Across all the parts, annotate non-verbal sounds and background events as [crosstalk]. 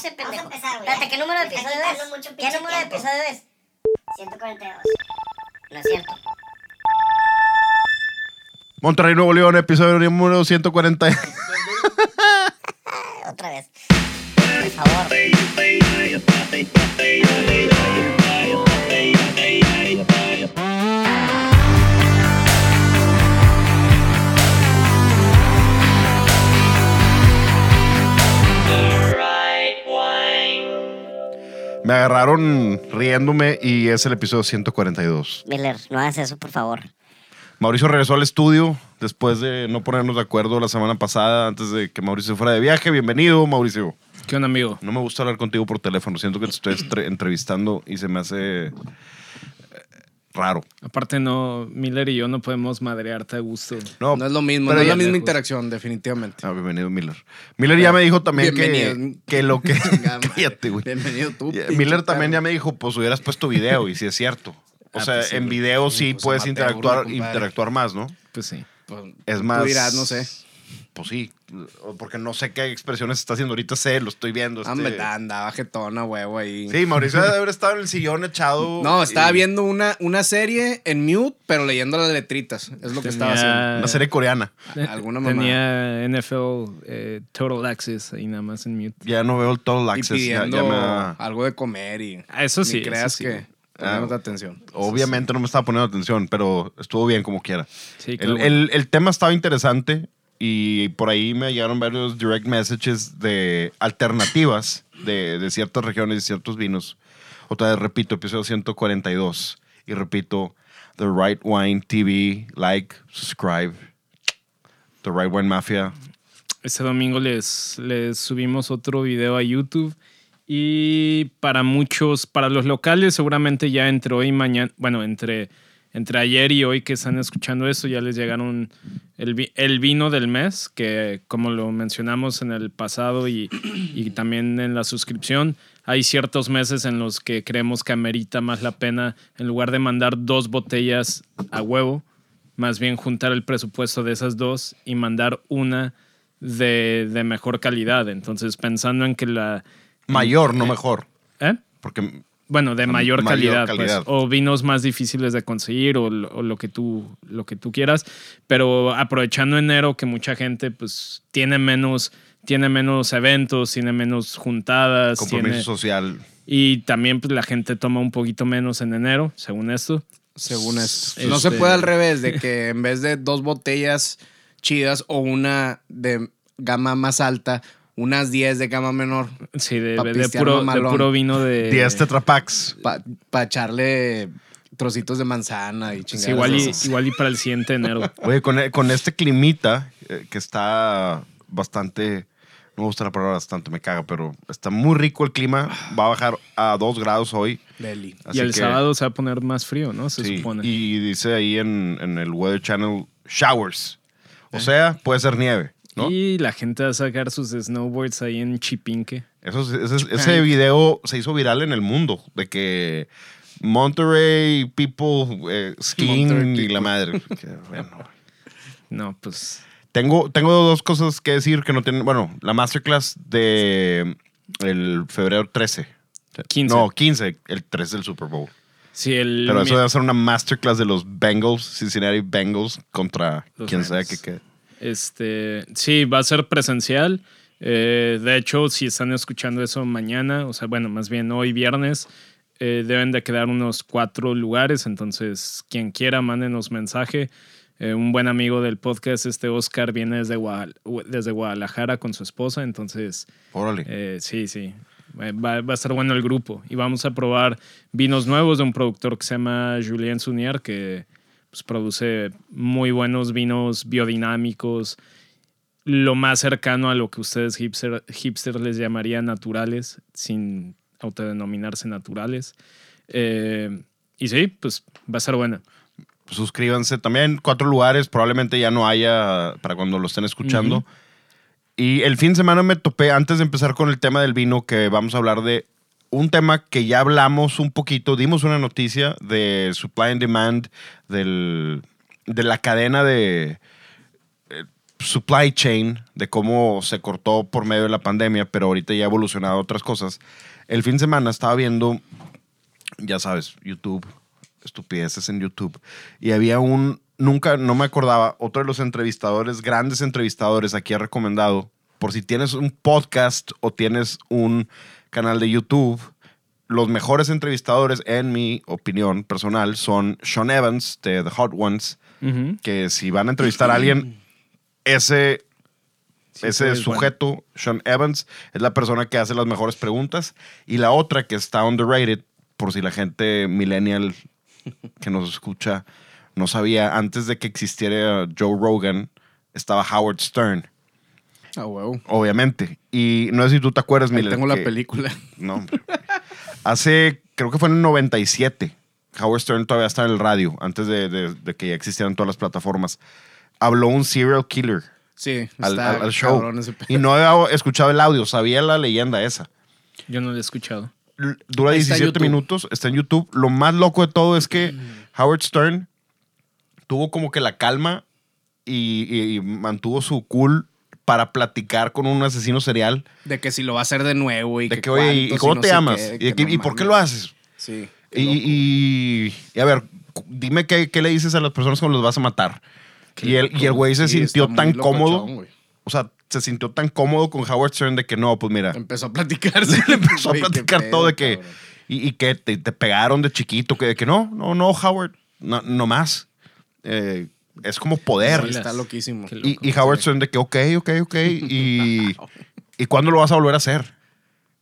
sé, pendejo. Vamos a empezar, güey. Espérate, ¿qué número de episodio es? 142. No es cierto. Monterrey Nuevo León, episodio número 140. [laughs] Otra vez. Por favor. Me agarraron riéndome y es el episodio 142. Miller, no hagas eso, por favor. Mauricio regresó al estudio después de no ponernos de acuerdo la semana pasada antes de que Mauricio fuera de viaje. Bienvenido, Mauricio. ¿Qué onda, amigo? No me gusta hablar contigo por teléfono. Siento que te estoy entrevistando y se me hace raro. Aparte, no, Miller y yo no podemos madrearte a gusto. No, No es lo mismo, pero no es la misma interacción, definitivamente. Ah, bienvenido, Miller. Miller ya me dijo también que, que lo que... [laughs] [laughs] Cállate, güey. Bienvenido tú. Miller también ya me dijo, pues hubieras puesto video y si es cierto. O Ah, sea, pues en video sí Pues puedes interactuar, interactuar más, ¿no? Pues sí. Pues, Es tú más... dirás, no sé. Pues sí, porque no sé qué expresiones está haciendo. Ahorita sé, lo estoy viendo. este- Hombre, andaba jetona, huevo ahí. Sí, Mauricio debe haber estado en el sillón echado. No, estaba y- viendo una, una serie en mute, pero leyendo las letritas. Es lo que estaba haciendo. Una serie coreana. Alguna mamada. Tenía NFL eh, Total Access ahí nada más en mute. Ya no veo el Total Y Access. ya- pidiendo ya me- algo de comer y. Ah, eso sí, Ni creas eso sí. que Ah. atención. Obviamente no me estaba poniendo atención, pero estuvo bien como quiera. Sí, qué El, el- el tema estaba interesante y por ahí me llegaron varios direct messages de alternativas de, de ciertas regiones y ciertos vinos. Otra vez repito, episodio 142. Y repito, The Right Wine TV, like, subscribe. The Right Wine Mafia. Este domingo les, les subimos otro video a YouTube. Y para muchos, para los locales, seguramente ya entre hoy y mañana, bueno, entre, entre ayer y hoy que están escuchando eso, ya les llegaron el, vi- el vino del mes, que como lo mencionamos en el pasado y, y también en la suscripción, hay ciertos meses en los que creemos que amerita más la pena, en lugar de mandar dos botellas a huevo, más bien juntar el presupuesto de esas dos y mandar una de, de mejor calidad. Entonces, pensando en que la... Mayor, no mejor. ¿Eh? Porque Bueno, de mayor, mayor calidad, pues, calidad. o vinos más difíciles de conseguir o, lo- o lo que tú lo que tú quieras, pero aprovechando enero que mucha gente pues tiene menos tiene menos eventos, tiene menos juntadas, compromiso tiene- social. y también pues la gente toma un poquito menos en enero, según esto. Según esto. Este- No se puede al revés, de que en vez de dos botellas chidas o una de gama más alta, unas 10 de gama menor, Sí, de, Pa' puro, de mamalón. puro vino de 10 tetrapacks. para echarle trocitos de manzana y Sí, chingadas. igual, y, igual y para el siguiente enero. [laughs] Oye, con, con este climita eh, que está bastante, no me gusta la palabra bastante, me caga, pero está muy rico el clima. Va a bajar a 2 grados hoy. Deli. Así y el que- sábado se va a poner más frío, ¿no? Se sí, supone. Y dice ahí en, en el Weather Channel, showers. O sea, puede ser nieve, ¿no? Y la gente va a sacar sus snowboards ahí en Chipinque. Eso, ese, ese video se hizo viral en el mundo, de que Monterrey people eh, skiing Monterrey y people. la madre. [laughs] Que, bueno, No, pues Tengo, tengo dos cosas que decir que no tienen. Bueno, la masterclass de el febrero 13. 15. No, 15, el 13 del Super Bowl. sí, el... Pero eso mi- debe ser una masterclass de los Bengals, Cincinnati Bengals, contra Los quien sea que Rams. quede. Este, sí, va a ser presencial. Eh, de hecho, si están escuchando eso mañana, o sea, bueno, más bien hoy viernes, eh, deben de quedar unos cuatro lugares. Entonces, quien quiera, mándenos mensaje. Eh, un buen amigo del podcast, este Oscar, viene desde, Guadal- desde Guadalajara con su esposa. Entonces, Órale. sí, sí. Va, va a estar bueno el grupo. Y vamos a probar vinos nuevos de un productor que se llama Julien Sunier, que pues, produce muy buenos vinos biodinámicos, lo más cercano a lo que ustedes hipster, hipsters les llamarían naturales, sin autodenominarse naturales. Eh, y sí, pues va a ser buena. Suscríbanse también. Cuatro lugares, probablemente ya no haya para cuando lo estén escuchando. Y el fin de semana me topé, antes de empezar con el tema del vino, que vamos a hablar de un tema que ya hablamos un poquito, dimos una noticia de supply and demand, del, de la cadena de, eh, supply chain, de cómo se cortó por medio de la pandemia, pero ahorita ya ha evolucionado otras cosas. El fin de semana estaba viendo, ya sabes, YouTube, estupideces en YouTube, y había un, nunca, no me acordaba, otro de los entrevistadores, grandes entrevistadores, aquí ha recomendado, por si tienes un podcast o tienes un canal de YouTube, los mejores entrevistadores, en mi opinión personal, son Sean Evans de The Hot Ones, que si van a entrevistar a alguien, ese, Sí, ese es bueno. sujeto, Sean Evans, es la persona que hace las mejores preguntas. Y la otra que está underrated, por si la gente millennial que nos escucha no sabía, antes de que existiera Joe Rogan, estaba Howard Stern, Ah, huevo. obviamente. Y no sé si tú te acuerdas, Miller, tengo la que- película. [laughs] no, hombre. Hace, creo que fue en el 97. Howard Stern todavía estaba en el radio, antes de, de- de que ya existieran todas las plataformas. Habló un serial killer Sí, al, al- al show. Y no había escuchado el audio, sabía la leyenda esa. Yo no lo he escuchado. Dura Ahí está en 17 YouTube. minutos, está en YouTube. Lo más loco de todo es que [clears throat] Howard Stern tuvo como que la calma y, y- y mantuvo su cool para platicar con un asesino serial. De que si lo va a hacer de nuevo y De que, que, oye, ¿y cómo no te llamas? qué, ¿Y, que no ¿y por qué lo haces? Sí. Y, y- y, a ver, dime qué, qué le dices a las personas cuando los vas a matar. Y el, y el güey se sintió tan cómodo. güey. O sea, se sintió tan cómodo con Howard Stern de que no, pues mira, Empezó a platicarse. [laughs] le empezó a platicar pedo, todo de que. cabrón. Y, y que te, te pegaron de chiquito, que de que no, no, no, Howard, no, no más. Eh, es como poder. Sí, está loquísimo. Y, y Howard Stern de que, ok, ok, ok. Y, [laughs] ¿Y cuándo lo vas a volver a hacer?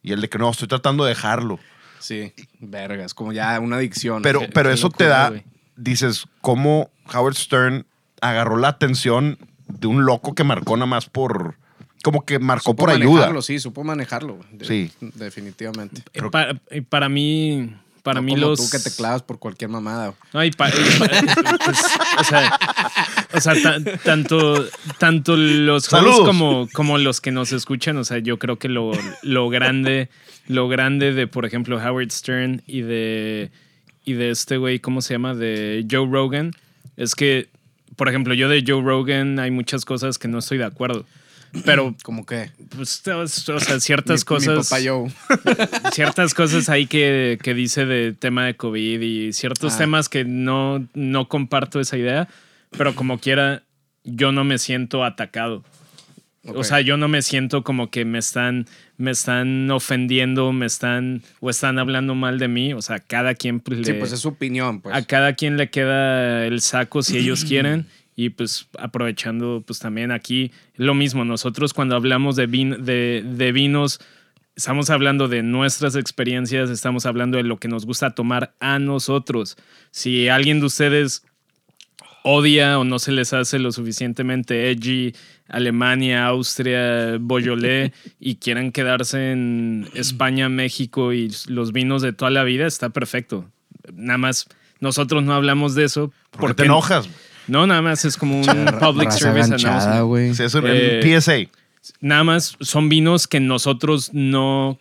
Y el de que no, estoy tratando de dejarlo. Sí, verga, es como ya una adicción. Pero, Qué- pero qué eso te da, dices, cómo Howard Stern agarró la atención de un loco que marcó nada más por, como que marcó Supo por ayuda. manejarlo, sí, supo manejarlo. De- Sí. Definitivamente. Eh, pa- eh, para mí, para No mí como los... tú que te clavas por cualquier mamada. No, y pa- y pa- pues, o sea, o sea, ta- tanto, tanto los hosts como, como los que nos escuchan, o sea, yo creo que lo, lo grande, lo grande de, por ejemplo, Howard Stern y de, y de este güey, ¿cómo se llama? De Joe Rogan, es que, por ejemplo, yo de Joe Rogan hay muchas cosas que no estoy de acuerdo. Pero, Como que. pues, o sea, ciertas mi, cosas Mi papá Joe. [laughs] ciertas cosas ahí que, que dice de tema de COVID y ciertos Ah. temas que no, no comparto esa idea, pero como quiera, yo no me siento atacado. O Ok. sea, yo no me siento como que me están, me están ofendiendo, me están, o están hablando mal de mí. O sea, cada quien pues, Sí, le- pues es su opinión, pues. a cada quien le queda el saco si ellos [clears throat] quieren. Y pues aprovechando pues también aquí lo mismo, nosotros cuando hablamos de, vin- de, de vinos, estamos hablando de nuestras experiencias, estamos hablando de lo que nos gusta tomar a nosotros. Si alguien de ustedes odia o no se les hace lo suficientemente edgy Alemania, Austria, Beaujolais [laughs] y quieren quedarse en España, México y los vinos de toda la vida, está perfecto. Nada más nosotros no hablamos de eso ¿Por qué porque te enojas? No, nada más es como un public service ganchada, announcement. Sí, eso Eh, en PSA. Nada más son vinos que nosotros no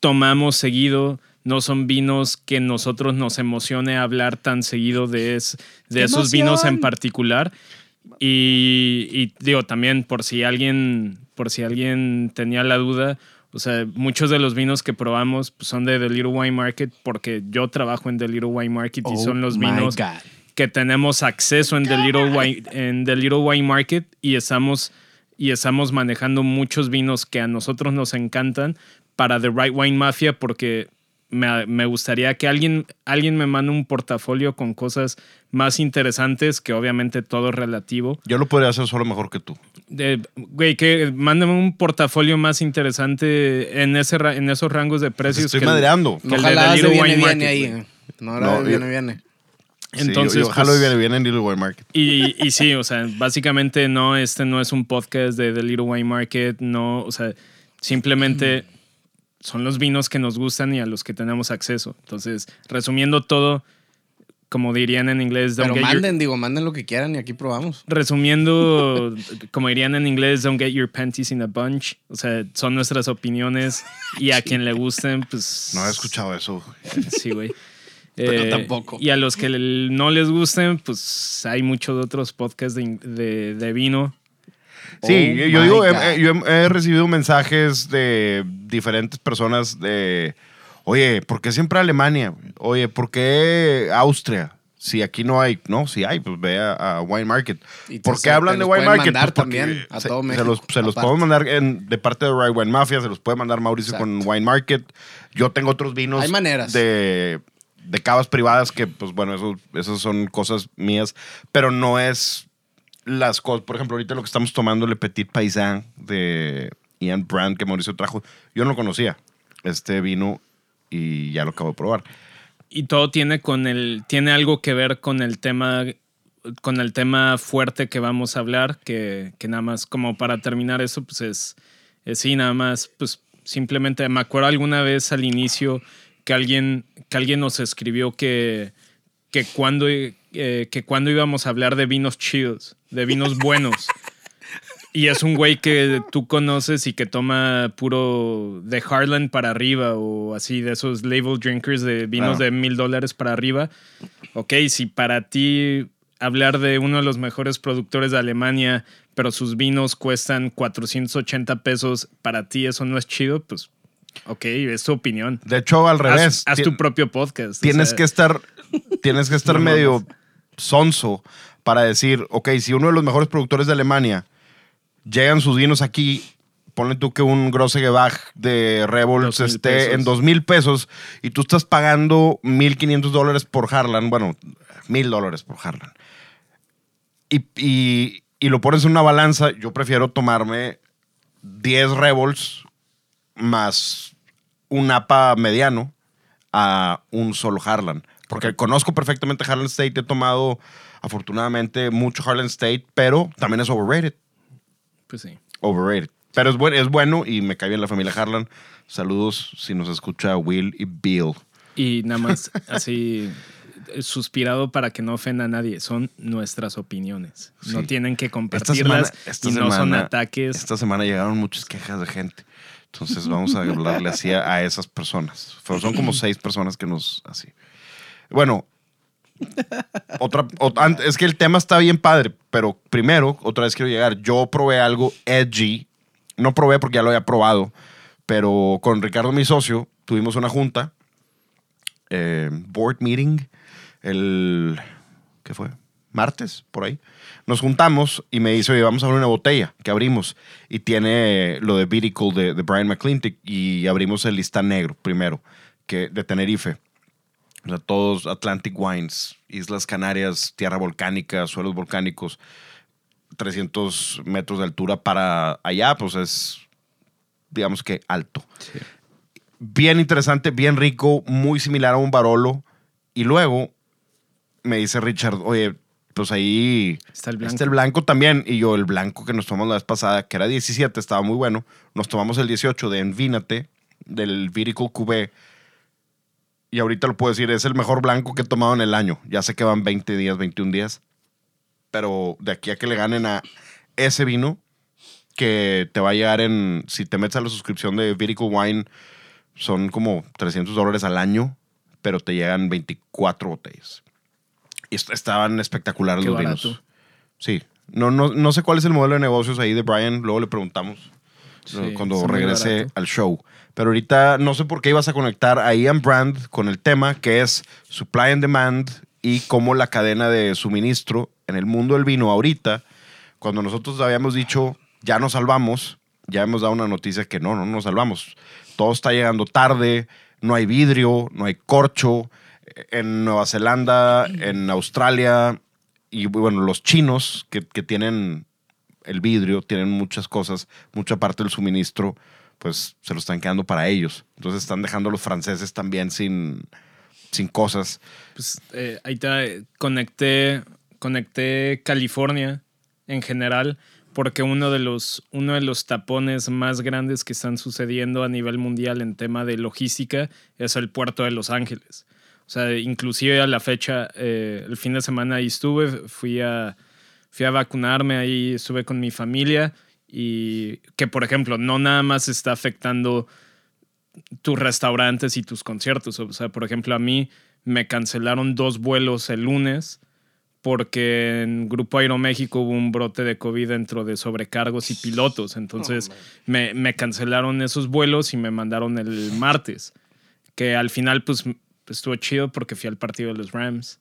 tomamos seguido, no son vinos que nosotros nos emocione hablar tan seguido de, es- de ¡Qué esos vinos en emoción! particular. Y, y digo también, por si alguien, por si alguien tenía la duda, o sea, muchos de los vinos que probamos pues, son de The Little Wine Market, porque yo trabajo en The Little Wine Market y Oh son los my vinos God. Que tenemos acceso en The Little Wine, en The Little Wine Market y estamos, y estamos manejando muchos vinos que a nosotros nos encantan para The Right Wine Mafia porque me, me gustaría que alguien, alguien me mande un portafolio con cosas más interesantes, que obviamente todo es relativo. Yo lo podría hacer solo mejor que tú. De, güey, que mándame un portafolio más interesante en, ese, en esos rangos de Te precios. estoy que el- madreando. que No el de Little viene, Wine viene Market, ahí. güey. No No, de viene, viene. Sí, Entonces, yo, yo jalo pues- y viene bien en Little Wine Market. Y, y sí, o sea, básicamente no, este no es un podcast de The Little Wine Market, no, o sea, simplemente son los vinos que nos gustan y a los que tenemos acceso. Entonces, resumiendo todo, como dirían en inglés, don't Pero get your- manden, digo, manden lo que quieran y aquí probamos. resumiendo, [laughs] como dirían en inglés, don't get your panties in a bunch. O sea, son nuestras opiniones y a quien le gusten, pues... No he escuchado eso. Sí, güey. Pero Eh, tampoco. Y a los que no les gusten, pues hay muchos otros podcasts de, de- de vino. Sí, Oh yo digo, he- yo he, he recibido mensajes de diferentes personas de, oye, ¿por qué siempre Alemania? Oye, ¿por qué Austria? Si aquí no hay, no, si hay, pues ve a, a Wine Market. Te- ¿Por se- qué hablan de Wine Market? mandar Pues también a se, todo se México, los, se los podemos mandar en- de parte de Right Wine Mafia, se los puede mandar Mauricio con. Wine Market. Yo tengo otros vinos Hay maneras. de, de cavas privadas que, pues bueno, eso, esas son cosas mías, pero no es las cosas. Por ejemplo, ahorita lo que estamos tomando, Le Petit Paysan de Ian Brand que Mauricio trajo, yo no lo conocía. Este vino y ya lo acabo de probar. Y todo tiene con el. tiene algo que ver con el tema. Con el tema fuerte que vamos a hablar. Que, que nada más, como para terminar eso, pues es. es sí, nada más. Pues simplemente me acuerdo alguna vez al inicio que alguien, que alguien nos escribió que. que cuando, eh, que cuando íbamos a hablar de vinos chidos, de vinos buenos. [laughs] Y es un güey que tú conoces y que toma puro de Harlan para arriba o así, de esos label drinkers de vinos Claro. de mil dólares para arriba. Ok, si para ti hablar de uno de los mejores productores de Alemania, pero sus vinos cuestan 480 pesos, para ti eso no es chido, pues ok, es tu opinión. De hecho, al revés. Haz, tu propio podcast. o tienes sea, que estar, [laughs] tienes que estar No medio sonso para decir, ok, si uno de los mejores productores de Alemania llegan sus vinos aquí, ponle tú que un Grossegebach de Revolts esté pesos. en dos mil pesos y tú estás pagando 1.500 dólares por Harlan, bueno, mil dólares por Harlan. Y, y- y lo pones en una balanza, yo prefiero tomarme 10 Revolts más un APA mediano a un solo Harlan. Porque conozco perfectamente Harlan State, he tomado afortunadamente mucho Harlan State, pero también es overrated. Pues sí. Overrated. Pero es, buen, es bueno y me cae bien la familia Harlan. Saludos si nos escucha Will y Bill. Y nada más así suspirado para que no ofenda a nadie. Son nuestras opiniones. No tienen que Esta compartirlas semana, esta y no son ataques. Esta semana llegaron muchas quejas de gente. Entonces vamos a hablarle así a, esas personas. Pero son como seis personas que nos así. Bueno, otra, es que el tema está bien padre, pero primero, otra vez quiero llegar. Yo probé algo edgy. No probé porque ya lo había probado, pero con Ricardo, mi socio, tuvimos una junta, eh, board meeting, el. ¿Qué fue? Martes, por ahí. Nos juntamos y me dice, oye, vamos a abrir una botella que abrimos. Y tiene lo de Vitical de, de Brian McClintic. Y abrimos el lista negro primero, que, de Tenerife. O sea, todos Atlantic Wines, Islas Canarias, tierra volcánica, suelos volcánicos, 300 metros de altura para allá, pues es, digamos que alto. Bien interesante, bien rico, muy similar a un Barolo. Y luego me dice Richard, oye, pues ahí Está el blanco. está el blanco también. Y yo, el blanco que nos tomamos la vez pasada, que era 17, estaba muy bueno. Nos tomamos el 18 de Envínate, del Vitical Cubé. Y ahorita lo puedo decir, es el mejor blanco que he tomado en el año. Ya sé que van 20 días, 21 días. Pero de aquí a que le ganen a ese vino, que te va a llegar en. Si te metes a la suscripción de Vitical Wine, son como 300 dólares al año, pero te llegan 24 botellas. Estaban espectaculares Qué los barato. vinos. Sí. No, no, no sé cuál es el modelo de negocios ahí de Brian, luego le preguntamos cuando regrese al show. Pero ahorita no sé por qué ibas a conectar a Ian Brand con el tema que es supply and demand y cómo la cadena de suministro en el mundo del vino ahorita, cuando nosotros habíamos dicho ya nos salvamos, ya hemos dado una noticia que no, no nos salvamos. Todo está llegando tarde, no hay vidrio, no hay corcho. En Nueva Zelanda, en Australia y bueno, los chinos que, que tienen el vidrio, tienen muchas cosas, mucha parte del suministro, pues se lo están quedando para ellos. Entonces están dejando a los franceses también sin, sin cosas. Pues eh, ahí te conecté, conecté California en general, porque uno de, los, uno de los tapones más grandes que están sucediendo a nivel mundial en tema de logística es el puerto de Los Ángeles. O sea, inclusive a la fecha, eh, el fin de semana ahí estuve, fui a, fui a vacunarme, ahí estuve con mi familia y que, por ejemplo, no nada más está afectando tus restaurantes y tus conciertos. O sea, por ejemplo, a mí me cancelaron dos vuelos el lunes porque en Grupo Aeroméxico hubo un brote de COVID dentro de sobrecargos y pilotos. Entonces me, me cancelaron esos vuelos y me mandaron el martes. Que al final, pues estuvo chido porque fui al partido de los Rams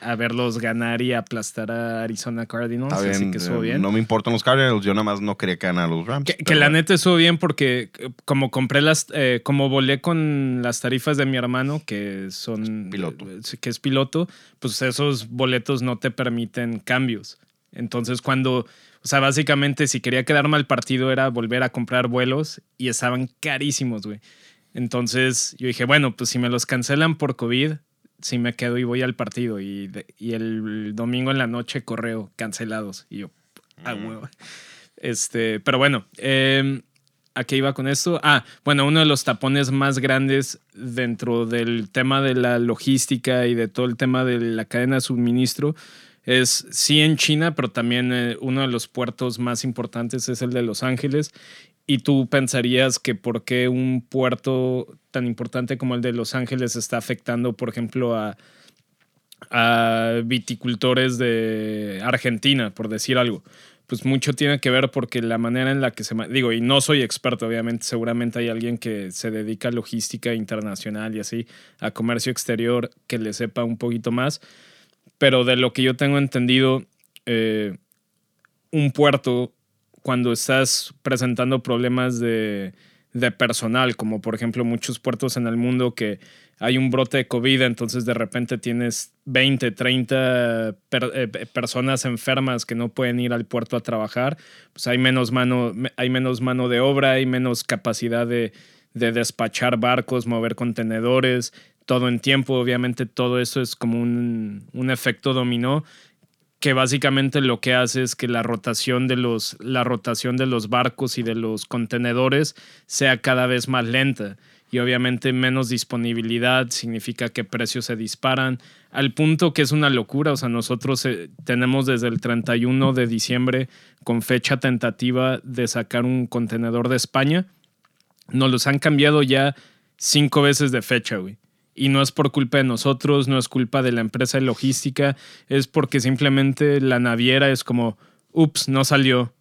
a verlos ganar y aplastar a Arizona Cardinals. Está así bien, que eh, estuvo bien. No me importan los Cardinals, yo nada más no quería que ganaran los Rams. Que, la neta estuvo bien porque eh, como compré las, eh, como volé con las tarifas de mi hermano, que son... Piloto. eh, que es piloto, pues esos boletos no te permiten cambios. Entonces cuando, o sea, básicamente si quería quedarme al partido era volver a comprar vuelos y estaban carísimos, güey. Entonces yo dije, bueno, pues si me los cancelan por COVID, sí me quedo y voy al partido. Y, de- y el domingo en la noche correo, cancelados. Y yo, ah, huevo. Este, pero bueno, eh, ¿a qué iba con esto? Ah, bueno, uno de los tapones más grandes dentro del tema de la logística y de todo el tema de la cadena de suministro es sí en China, pero también eh, uno de los puertos más importantes es el de Los Ángeles. Y tú pensarías que por qué un puerto tan importante como el de Los Ángeles está afectando, por ejemplo, a, viticultores de Argentina, por decir algo. Pues mucho tiene que ver porque la manera en la que se... Digo, y no soy experto, obviamente, seguramente hay alguien que se dedica a logística internacional y así, a comercio exterior, que le sepa un poquito más. Pero de lo que yo tengo entendido, eh, un puerto, cuando estás presentando problemas de, de personal, como por ejemplo muchos puertos en el mundo que hay un brote de COVID, entonces de repente tienes 20, 30 per- eh, personas enfermas que no pueden ir al puerto a trabajar, pues hay menos mano, hay menos mano de obra, hay menos capacidad de, de despachar barcos, mover contenedores, todo en tiempo, obviamente todo eso es como un, un efecto dominó que básicamente lo que hace es que la rotación de los la rotación de los barcos y de los contenedores sea cada vez más lenta y obviamente menos disponibilidad significa que precios se disparan al punto que es una locura, o sea, nosotros eh, tenemos desde el 31 de diciembre con fecha tentativa de sacar un contenedor de España, nos los han cambiado ya cinco veces de fecha, güey. Y no es por culpa de nosotros, no es culpa de la empresa de logística, es porque simplemente la naviera es como, ups, no salió,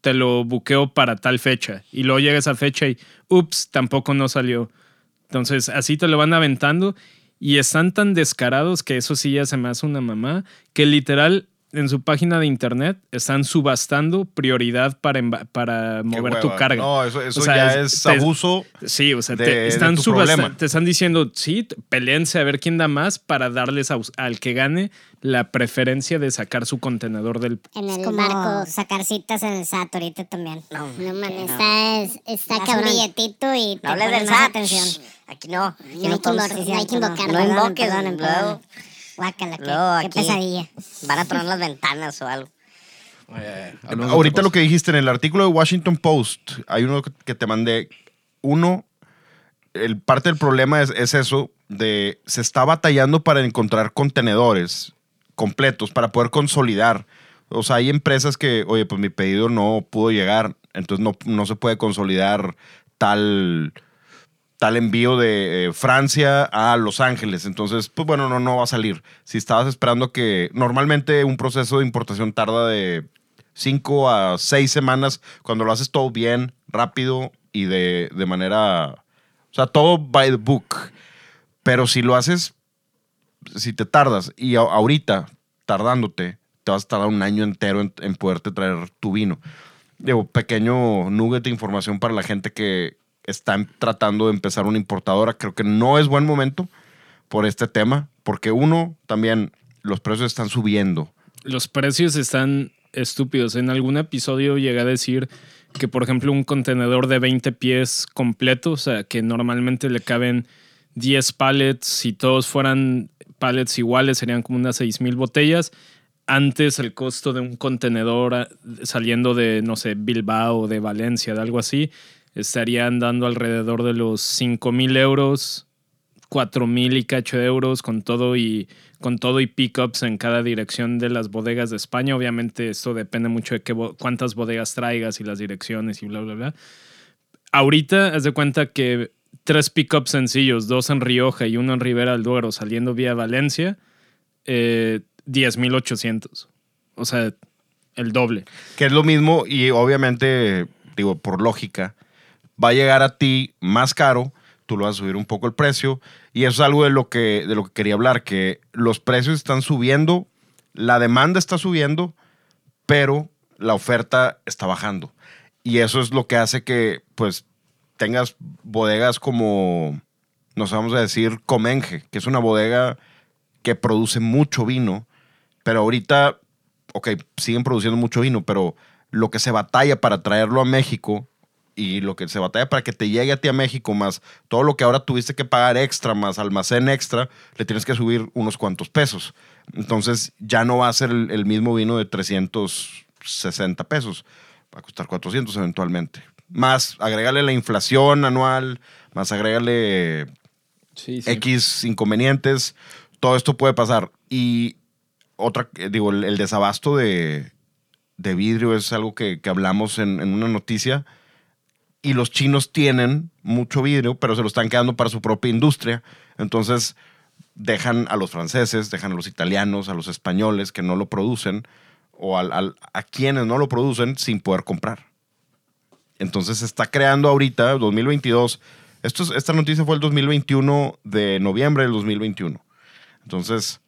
te lo buqueo para tal fecha. Y luego llega esa fecha y, ups, tampoco no salió. Entonces, así te lo van aventando y están tan descarados que eso sí ya se me hace una mamá, que literal en su página de internet están subastando prioridad para, para mover tu carga. No, eso, eso O sea, ya es- es, te- abuso. Sí, o sea, de- te, de están tu subasta- problema. te están diciendo, sí, peleense a ver quién da más para darles a- al que gane la preferencia de sacar su contenedor del... En el como barco. sacar citas en el SAT ahorita también. No, No no. está, es- está Das un cabrón. billetito y te No ponen del más SAT. atención. Aquí no. Aquí No hay que invocar- decir no hay que cierto, invocar, No perdonen, invoques, luego. Guácala, qué, Luego qué aquí- pesadilla. Van a tronar las ventanas o algo. [laughs] Ahorita lo que dijiste en el artículo de Washington Post, hay uno que te mandé. Uno, el, parte del problema es, es eso, de se está batallando para encontrar contenedores completos, para poder consolidar. O sea, hay empresas que, oye, pues mi pedido no pudo llegar, entonces no, no se puede consolidar tal, tal envío de eh, Francia a Los Ángeles. Entonces, pues bueno, no, no va a salir. Si estabas esperando que normalmente un proceso de importación tarda de 5 a 6 semanas cuando lo haces todo bien, rápido y de, de manera, o sea, todo by the book. Pero si lo haces, si te tardas y a- ahorita tardándote, te vas a tardar un año entero en, en poderte traer tu vino. Digo, pequeño nugget de información para la gente que está em- tratando de empezar una importadora. Creo que no es buen momento por este tema, porque uno, también los precios están subiendo. Los precios están estúpidos. En algún episodio llegué a decir que, por ejemplo, un contenedor de 20 pies completo, o sea, que normalmente le caben 10 pallets, si todos fueran pallets iguales, serían como unas 6,000 botellas. Antes el costo de un contenedor ah, saliendo de, no sé, Bilbao o de Valencia, de algo así, estaría andando alrededor de los 5,000 euros, 4,000 y cacho euros con todo y con todo y pickups en cada dirección de las bodegas de España. Obviamente esto depende mucho de qué cuántas bodegas traigas y las direcciones y bla, bla, bla. Ahorita, haz de cuenta que tres pickups sencillos, dos en Rioja y uno en Ribera del Duero, saliendo vía Valencia, eh, 10,800. O sea, el doble. Que es lo mismo y obviamente, digo, por lógica, va a llegar a ti más caro, tú lo vas a subir un poco el precio y eso es algo de lo que, de lo que quería hablar, que los precios están subiendo, la demanda está subiendo, pero la oferta está bajando. Y eso es lo que hace que, pues, tengas bodegas como, nos vamos a decir, Comenge, que es una bodega que produce mucho vino, pero ahorita, ok, siguen produciendo mucho vino, pero lo que se batalla para traerlo a México y lo que se batalla para que te llegue a ti a México, más todo lo que ahora tuviste que pagar extra, más almacén extra, le tienes que subir unos cuantos pesos. Entonces ya no va a ser el, el mismo vino de 360 pesos, va a costar 400 eventualmente. Más agrégale la inflación anual, más agrégale Sí, X inconvenientes, todo esto puede pasar. Y otra, eh, digo, el, el desabasto de, de vidrio es algo que, que hablamos en, en una noticia. Y los chinos tienen mucho vidrio, pero se lo están quedando para su propia industria. Entonces dejan a los franceses, dejan a los italianos, a los españoles que no lo producen, o a quienes no lo producen sin poder comprar. Entonces se está creando ahorita, 2022. Esto es- esta noticia fue el 2021 de noviembre del 2021. Entonces,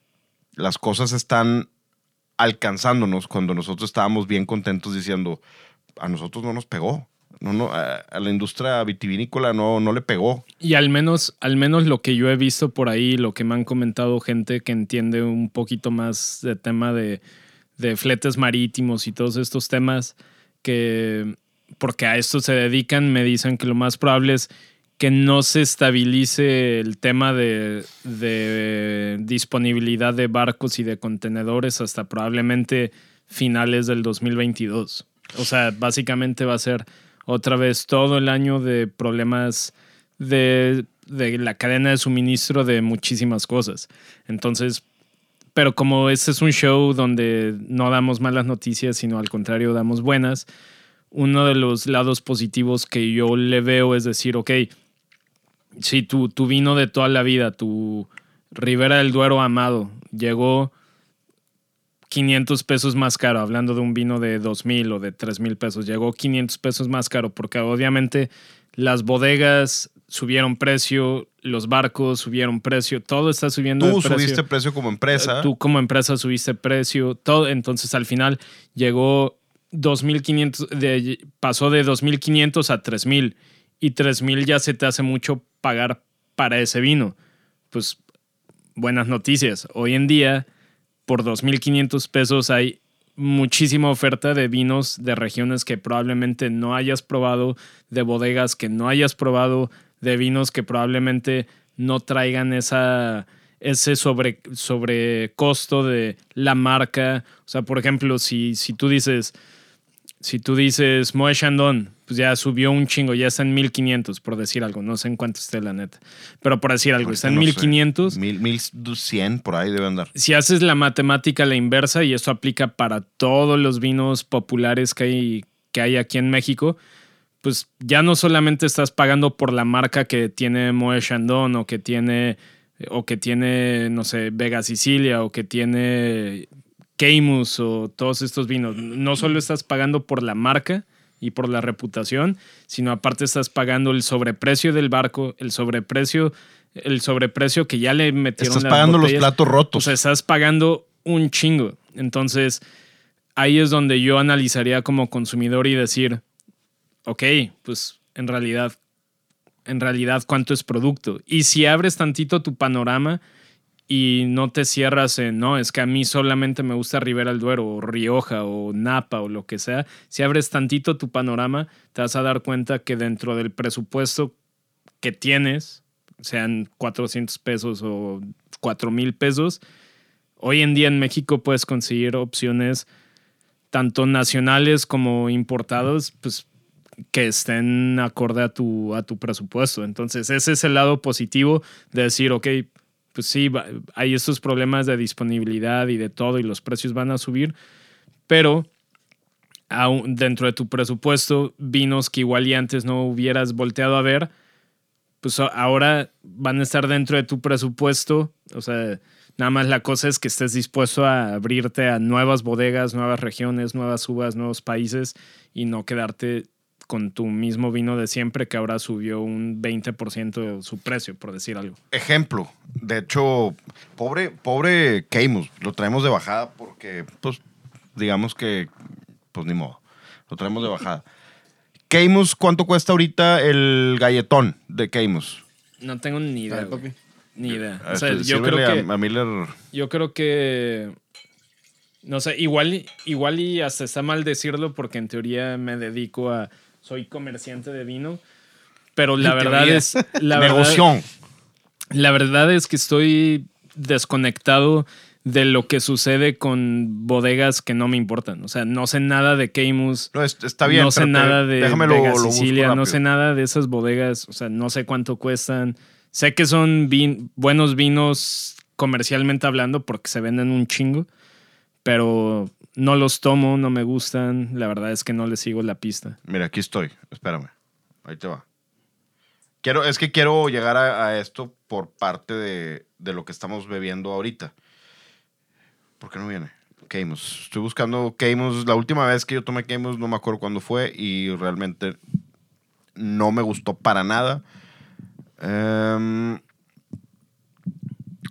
las cosas están alcanzándonos cuando nosotros estábamos bien contentos diciendo, a nosotros no nos pegó. No, no, a, la industria vitivinícola no, no le pegó. Y al menos, al menos lo que yo he visto por ahí, lo que me han comentado gente que entiende un poquito más de tema de, de fletes marítimos y todos estos temas, que porque a esto se dedican, me dicen que lo más probable es que no se estabilice el tema de, de disponibilidad de barcos y de contenedores hasta probablemente finales del 2022. O sea, básicamente va a ser otra vez todo el año de problemas de, la cadena de suministro de muchísimas cosas. Entonces, pero como este es un show donde no damos malas noticias, sino al contrario damos buenas, uno de los lados positivos que yo le veo es decir, ok, si tu, tu vino de toda la vida, tu Ribera del Duero amado, llegó 500 pesos más caro, hablando de un vino de 2.000 o de 3.000 pesos, llegó 500 pesos más caro porque obviamente las bodegas subieron precio, los barcos subieron precio, todo está subiendo de Tú precio. subiste precio como empresa. Tú como empresa subiste precio, todo, entonces al final llegó 2.500, de- pasó de 2.500 a 3.000 y 3.000 ya se te hace mucho pagar para ese vino. Pues buenas noticias. Hoy en día, por 2.500 pesos hay muchísima oferta de vinos de regiones que probablemente no hayas probado, de bodegas que no hayas probado, de vinos que probablemente no traigan esa, ese sobre, sobrecosto de la marca. O sea, por ejemplo, si, si tú dices, si tú dices Moët Chandon, pues ya subió un chingo, ya está en 1500, por decir algo. No sé en cuánto esté la neta. Pero por decir algo, está en No sé, 1500 Mil, mil cien por ahí debe andar. si haces la matemática la inversa, y esto aplica para todos los vinos populares que hay, que hay aquí en México, pues ya no solamente estás pagando por la marca que tiene Moët Chandon o que tiene, o que tiene, no sé, Vega Sicilia o que tiene Keimus o todos estos vinos. No solo estás pagando por la marca y por la reputación, sino aparte estás pagando el sobreprecio del barco, el sobreprecio, el sobreprecio que ya le metieron Estás las pagando los platos O rotos. sea, estás pagando un chingo. Entonces, ahí es donde yo analizaría como consumidor y decir, ok, pues en realidad, en realidad, ¿cuánto es producto? Y si abres tantito tu panorama y no te cierras en, no, es que a mí solamente me gusta Ribera del Duero o Rioja o Napa o lo que sea, si abres tantito tu panorama, te vas a dar cuenta que dentro del presupuesto que tienes, sean 400 pesos o 4 mil pesos, hoy en día en México puedes conseguir opciones tanto nacionales como importados, pues que estén acorde a tu, a tu presupuesto. Entonces, ese es el lado positivo de decir, ok, pues sí, hay estos problemas de disponibilidad y de todo y los precios van a subir, pero aún dentro de tu presupuesto, vinos que igual y antes no hubieras volteado a ver, pues ahora van a estar dentro de tu presupuesto. O sea, Nada más la cosa es que estés dispuesto a abrirte a nuevas bodegas, nuevas regiones, nuevas uvas, nuevos países y no quedarte con tu mismo vino de siempre que ahora subió un 20% su precio, por decir algo. Ejemplo, de hecho, pobre, pobre Keimus, lo traemos de bajada porque, pues, digamos que, pues ni modo, lo traemos de bajada. [laughs] Keimus, ¿cuánto cuesta ahorita el galletón de Keimus? No tengo ni idea. Ay, güey. papi. Ni idea. Ah, O sea, yo creo que... a, a Miller. Yo creo que. No sé, igual, igual y hasta está mal decirlo porque en teoría me dedico a. Soy comerciante de vino. Pero la verdad es. La verdad, Negoción. la verdad es que estoy desconectado de lo que sucede con bodegas que no me importan. O sea, no sé nada de Keimus. No, es- está bien. no sé pero te- nada de Sicilia, no sé nada de esas bodegas, o sea, no sé cuánto cuestan. Sé que son vin- buenos vinos comercialmente hablando porque se venden un chingo, pero no los tomo, no me gustan, la verdad es que no les sigo la pista. Mira, aquí estoy. Espérame. Ahí te va. Quiero, es que quiero llegar a, esto por parte de, de lo que estamos bebiendo ahorita. ¿Por qué no viene? Keimus. Estoy buscando Keimus. La última vez que yo tomé Keimus no me acuerdo cuándo fue y realmente no me gustó para nada. Em,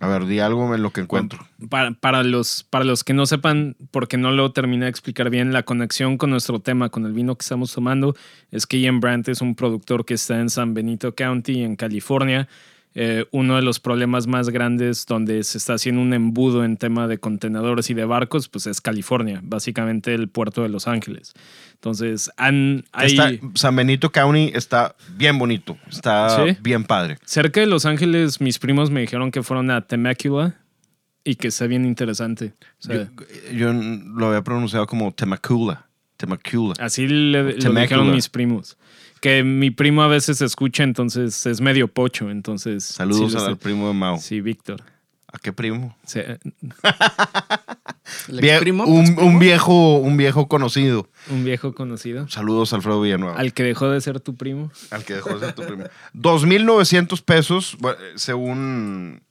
a ver, di algo en lo que encuentro. Para, para los, para los que no sepan, porque no lo terminé de explicar bien, la conexión con nuestro tema, con el vino que estamos tomando, es que Ian Brandt es un productor que está en San Benito County, en California. Eh, uno de los problemas más grandes donde se está haciendo un embudo en tema de contenedores y de barcos, pues es California, básicamente el puerto de Los Ángeles. Entonces, han, hay, Está- San Benito County está bien bonito. Está ¿Sí? bien padre. cerca de Los Ángeles, mis primos me dijeron que fueron a Temecula y que está bien interesante. O sea, Yo, yo lo había pronunciado como Temecula. Temecula. Así le, lo dijeron mis primos. Que mi primo a veces escucha, entonces es medio pocho. Entonces. Saludos sí, al primo de Mao. Sí, Víctor. ¿A qué primo? Sí, ¿El Vie- exprimo? un, viejo, un viejo conocido. un viejo conocido. Saludos Alfredo Villanueva. Al, Al que dejó de ser tu primo. que dejó de ser tu primo. 2.900 pesos, bu- según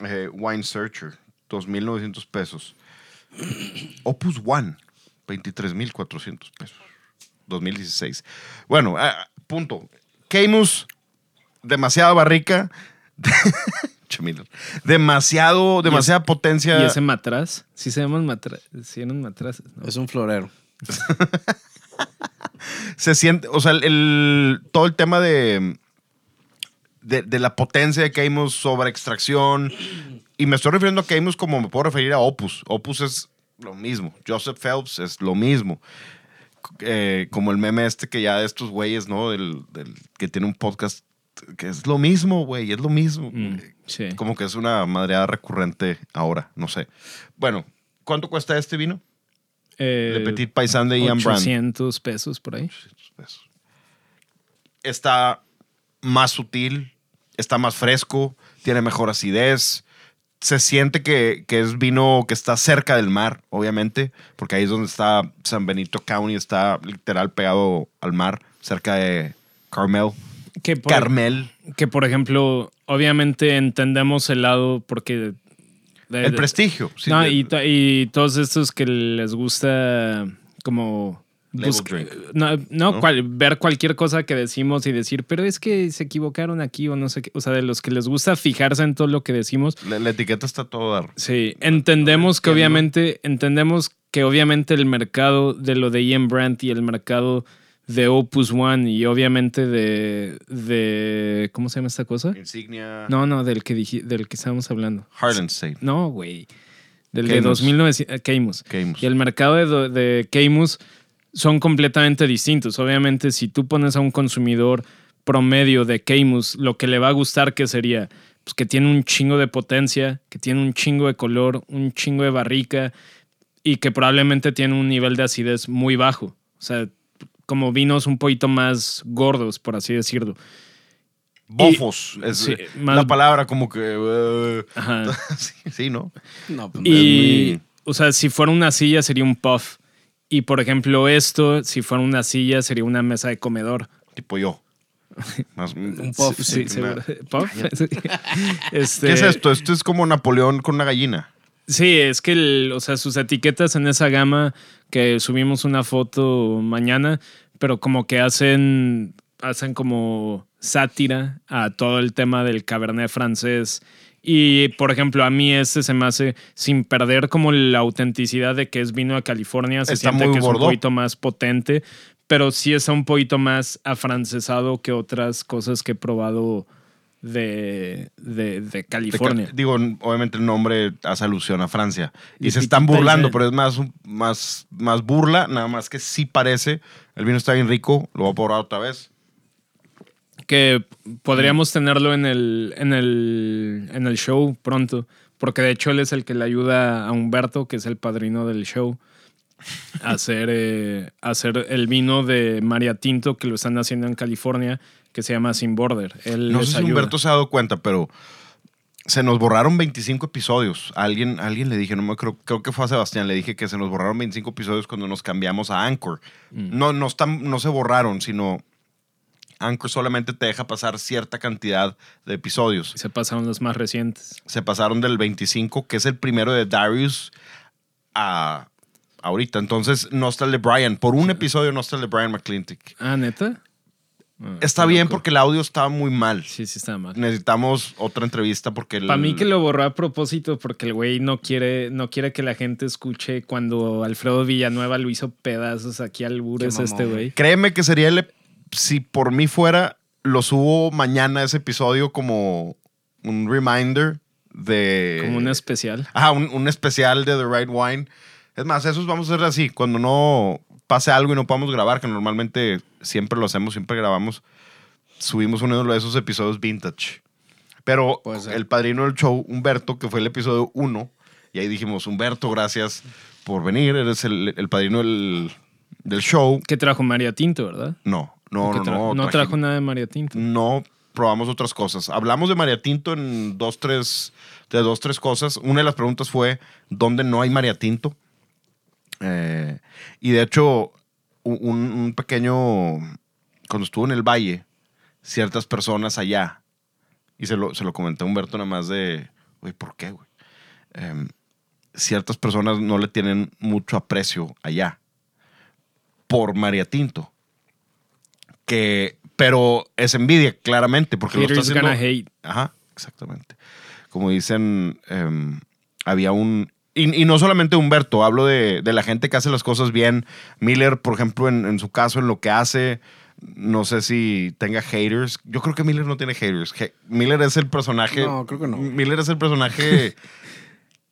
eh, Wine Searcher. 2.900 pesos. Opus One, 23.400 pesos. 2016. Bueno, ah, punto. Keimus, demasiada barrica. [laughs] Demasiado, demasiada potencia. Y ese matraz. Sí se llaman matraz. Sí eran matraces. ¿no? Es un florero. [laughs] se siente, o sea, el, el- todo el tema de, de, de la potencia de Keimus sobre extracción, y me estoy refiriendo a Keimus como me puedo referir a Opus. Opus es lo mismo. Joseph Phelps es lo mismo. Eh, como el meme este que ya de estos güeyes, ¿no? Del, del- que tiene un podcast que es lo mismo, güey, es lo mismo. Mm, sí. Como que es una madreada recurrente ahora, no sé. Bueno, ¿cuánto cuesta este vino? Eh, Le Petit Paysan de Ian Brand. 800 pesos por ahí. 800 pesos. Está más sutil, está más fresco, tiene mejor acidez. Se siente que, que es vino que está cerca del mar, obviamente, porque ahí es donde está San Benito County, está literal pegado al mar, cerca de Carmel. Que por, Carmel. que por ejemplo, obviamente entendemos el lado porque. de- El de- prestigio. sí, no, de- y, y todos estos que les gusta como... Busca- drink. no, no, ¿No? cual- ver cualquier cosa que decimos y decir, pero es que se equivocaron aquí o no sé qué. O sea, de los que les gusta fijarse en todo lo que decimos. la, la etiqueta está todo dar. Sí, entendemos que obviamente, entendemos que obviamente el mercado de lo de Ian Brandt y el mercado de Opus One y obviamente de, de ¿cómo se llama esta cosa? Insignia. No, no, del que del que estábamos hablando. Harlan State. No, güey. Del Keimus. de 2900 eh, Keimus. Keimus. Y el mercado de, de Keimus son completamente distintos. Obviamente, si tú pones a un consumidor promedio de Keimus, lo que le va a gustar que sería pues que tiene un chingo de potencia, que tiene un chingo de color, un chingo de barrica y que probablemente tiene un nivel de acidez muy bajo. O sea, como vinos un poquito más gordos, por así decirlo. Bofos. es sí, más- la palabra como que... Ajá. [laughs] sí, sí, ¿no? No, pues, Y, muy- o sea, si fuera una silla sería un puff. Y por ejemplo, esto, si fuera una silla, sería una mesa de comedor. Tipo yo. [laughs] Más- Un puff, Sí, sí, una- [laughs] Puff. Este, ¿Qué es esto? Esto es como Napoleón con una gallina. Sí, es que el- o sea, sus etiquetas en esa gama que subimos una foto mañana, pero como que hacen, hacen como sátira a todo el tema del cabernet francés. Y, por ejemplo, a mí este se me hace, sin perder como la autenticidad de que es vino de California, se Está siente que es gordo. un poquito más potente, pero sí está un poquito más afrancesado que otras cosas que he probado de, de, de De ca- California. Digo, obviamente el nombre hace alusión a Francia. Y Y se están burlando, pero es más, más, más burla, nada más que sí parece. El vino está bien rico, lo voy a probar otra vez. Que podríamos tenerlo en el, en el, en el show pronto, porque de hecho él es el que le ayuda a Humberto, que es el padrino del show, a hacer, [laughs] eh, a hacer el vino de Maria Tinto que lo están haciendo en California, que se llama Sin Border. Él No sé si ayuda. Humberto se ha dado cuenta, pero se nos borraron 25 episodios. A alguien, a alguien le dije, no me creo, creo que fue a Sebastián, le dije que se nos borraron 25 episodios cuando nos cambiamos a Anchor. Mm. No, no, están, no se borraron, sino Anchor solamente te deja pasar cierta cantidad de episodios. Se pasaron los más recientes. Se pasaron del 25, que es el primero de Darius, a ahorita. Entonces no está el de Brian. Por un episodio no está el de Brian McClintic. Ah, neta. Ah, Está bien loco. porque el audio estaba muy mal. Sí, sí está mal. Necesitamos otra entrevista porque... el- Para mí que lo borró a propósito porque el güey no quiere, no quiere que la gente escuche cuando Alfredo Villanueva lo hizo pedazos aquí al bures este güey. Créeme que sería el... Si por mí fuera, lo subo mañana ese episodio como un reminder de... Como un especial. Ajá, un, un especial de The Right Wine. Es más, esos vamos a hacer así. Cuando no pase algo y no podamos grabar, que normalmente siempre lo hacemos, siempre grabamos, subimos uno de esos episodios vintage. Pero el padrino del show, Humberto, que fue el episodio 1, y ahí dijimos, Humberto, gracias por venir, eres el, el padrino del, del show. Que trajo María Tinto, ¿verdad? No, no, ¿O no, no. no trajo nada de María Tinto. no probamos otras cosas. Hablamos de María Tinto en dos, tres, de dos, tres cosas. Una de las preguntas fue, ¿dónde no hay María Tinto? Eh, y de hecho, un pequeño, cuando estuvo en el valle, ciertas personas allá, y se lo, se lo comenté a Humberto nada más de, güey, ¿por qué, güey? Em, ciertas personas no le tienen mucho aprecio allá por María Tinto. Que, pero es envidia, claramente, porque lo está haciendo. gonna hate. Ajá, exactamente. Como dicen, em, había un... Y, y no solamente Humberto, hablo de, de la gente que hace las cosas bien. Miller, por ejemplo, en, en su caso, en lo que hace, no sé si tenga haters. Yo creo que Miller no tiene haters. He- Miller es el personaje... No, creo que no. Miller es el personaje [laughs]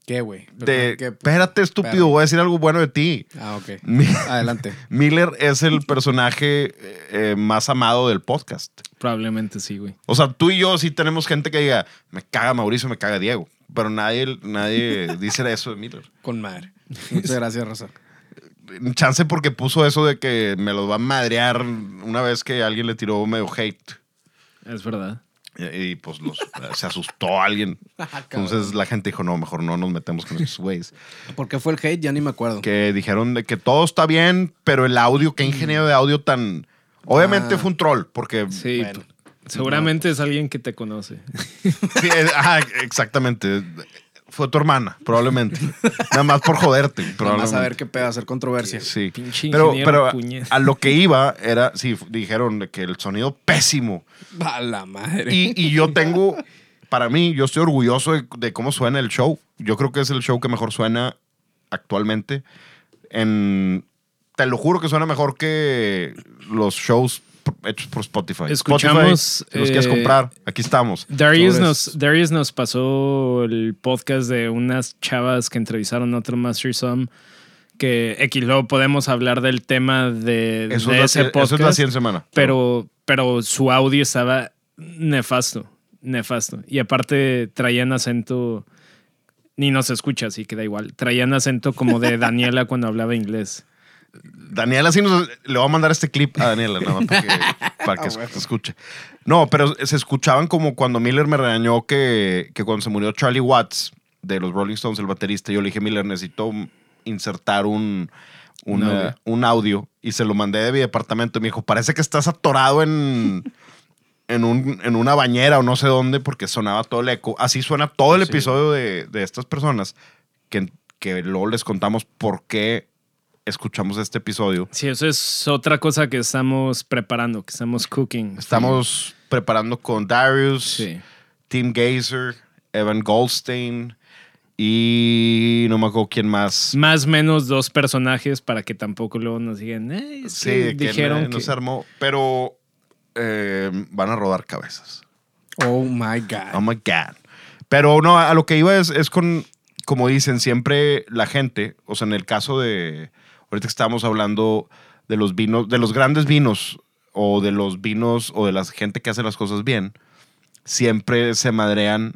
¿Qué, güey? de... ¿Qué? Espérate, estúpido, voy a decir algo bueno de ti. Ah, ok. Adelante. [laughs] Miller es el personaje eh, más amado del podcast. Probablemente sí, güey. O sea, tú y yo sí tenemos gente que diga, me caga Mauricio, me caga Diego. Pero nadie, nadie [laughs] dice eso de Miller. Con madre. Muchas gracias, Rosa. Chance porque puso eso de que me los va a madrear una vez que alguien le tiró medio hate. Es verdad. Y, y, pues los, se asustó alguien. [laughs] Entonces la gente dijo, no, mejor no nos metemos con esos güeyes. ¿Por qué fue el hate? Ya ni me acuerdo. Que dijeron de que todo está bien, pero el audio, qué ingeniero de audio tan... Obviamente Ah. fue un troll, porque... Sí. Bueno. p- Seguramente es alguien que te conoce. [laughs] Sí, ajá, exactamente. Fue tu hermana, probablemente. Nada más por joderte. Vamos a probablemente. ver qué pedo, hacer controversia. Sí. Pinche Pero, pero puñet. a lo que iba era, sí, dijeron de que el sonido pésimo. A la madre. Y, y yo tengo, para mí, yo estoy orgulloso de, de cómo suena el show. Yo creo que es el show que mejor suena actualmente. En, te lo juro que suena mejor que los shows hechos por Spotify. Escuchamos, Spotify, si los quieres eh, comprar, aquí estamos. Darius nos, Darius nos pasó el podcast de unas chavas que entrevistaron a otro Master Some. Que X luego podemos hablar del tema de, Eso, de es la, ese eso podcast. es la siguiente semana. pero, pero su audio estaba nefasto. Nefasto. Y aparte traían acento. Ni nos escucha, así que da igual. Traían acento como de [laughs] Daniela cuando hablaba inglés. Daniela sí nos... Le voy a mandar este clip a Daniela, nada más para que, [laughs] para que Ah, bueno. se escuche. No, pero se escuchaban como cuando Miller me regañó que, que cuando se murió Charlie Watts de los Rolling Stones, el baterista, yo le dije, Miller, necesito insertar un, un, eh, audio. un audio. Y se lo mandé de mi departamento y me dijo, parece que estás atorado en, [laughs] en, un, en una bañera o no sé dónde porque sonaba todo el eco. Así suena todo el Sí. episodio de, de estas personas que, que luego les contamos por qué escuchamos este episodio. Sí, eso es otra cosa que estamos preparando, que estamos cooking. Estamos preparando con Darius, Sí. Tim Gazer, Evan Goldstein y no me acuerdo quién más. Más o menos dos personajes para que tampoco luego nos digan, "Eh, es Sí, que que dijeron no, no que... se armó, pero eh, van a rodar cabezas. Oh my God. Oh my God. Pero no, a lo que iba es, es con, como dicen siempre la gente, o sea, en el caso de, ahorita que estábamos hablando de los vinos, de los grandes vinos, o de los vinos, o de la gente que hace las cosas bien, siempre se madrean,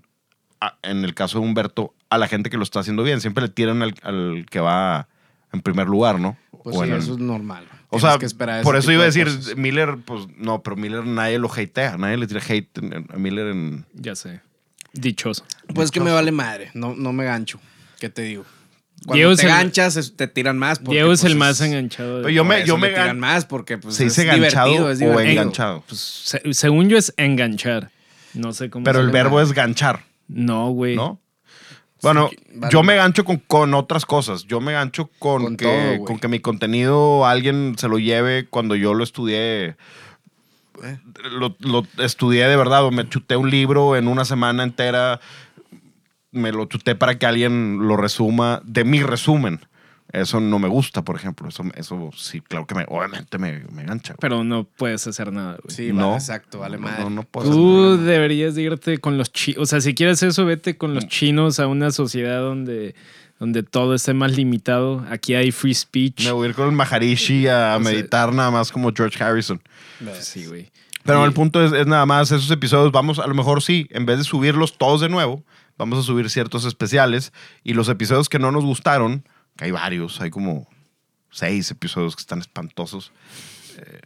a- en el caso de Humberto, a la gente que lo está haciendo bien. Siempre le tiran al, al que va en primer lugar, ¿no? Pues O sí, el- eso es normal. o sea, que esperar por eso iba a de decir, cosas. Miller, pues no, pero Miller nadie lo hatea, nadie le tira hate a Miller en... Ya sé. Dichoso. Pues que me vale madre, no, no me gancho. ¿Qué te digo? Cuando Diego es te el- ganchas, es- te tiran más. porque, Diego es pues, el más enganchado. de Pero yo por me- eso yo le me tiran más porque pues, ¿Se es dice es o enganchado? Pues, se- según yo es enganchar. No sé cómo. Pero el verbo es ganchar, No, güey. ¿no? Bueno, vale. yo me gancho con, con otras cosas. Yo me gancho con, Con que, todo, con que mi contenido alguien se lo lleve cuando yo lo estudié. Eh. Lo, lo estudié de verdad o me chuté un libro en una semana entera. Me lo chuté para que alguien lo resuma de mi resumen. Eso no me gusta, por ejemplo. Eso, eso sí, claro que me, obviamente me, me gancha. güey. Pero no puedes hacer nada, güey. Sí, No. vale, exacto, vale No, madre. no, no puedo Tú deberías de irte con los chinos. O sea, si quieres eso, vete con Mm. los chinos a una sociedad donde, donde todo esté más limitado. Aquí hay free speech. Me voy a ir con el Maharishi a O sea- meditar nada más como George Harrison. Sí, güey. Pero Y- el punto es, es nada más esos episodios. Vamos, a lo mejor sí, en vez de subirlos todos de nuevo, vamos a subir ciertos especiales. Y los episodios que no nos gustaron, que hay varios, hay como seis episodios que están espantosos. eh,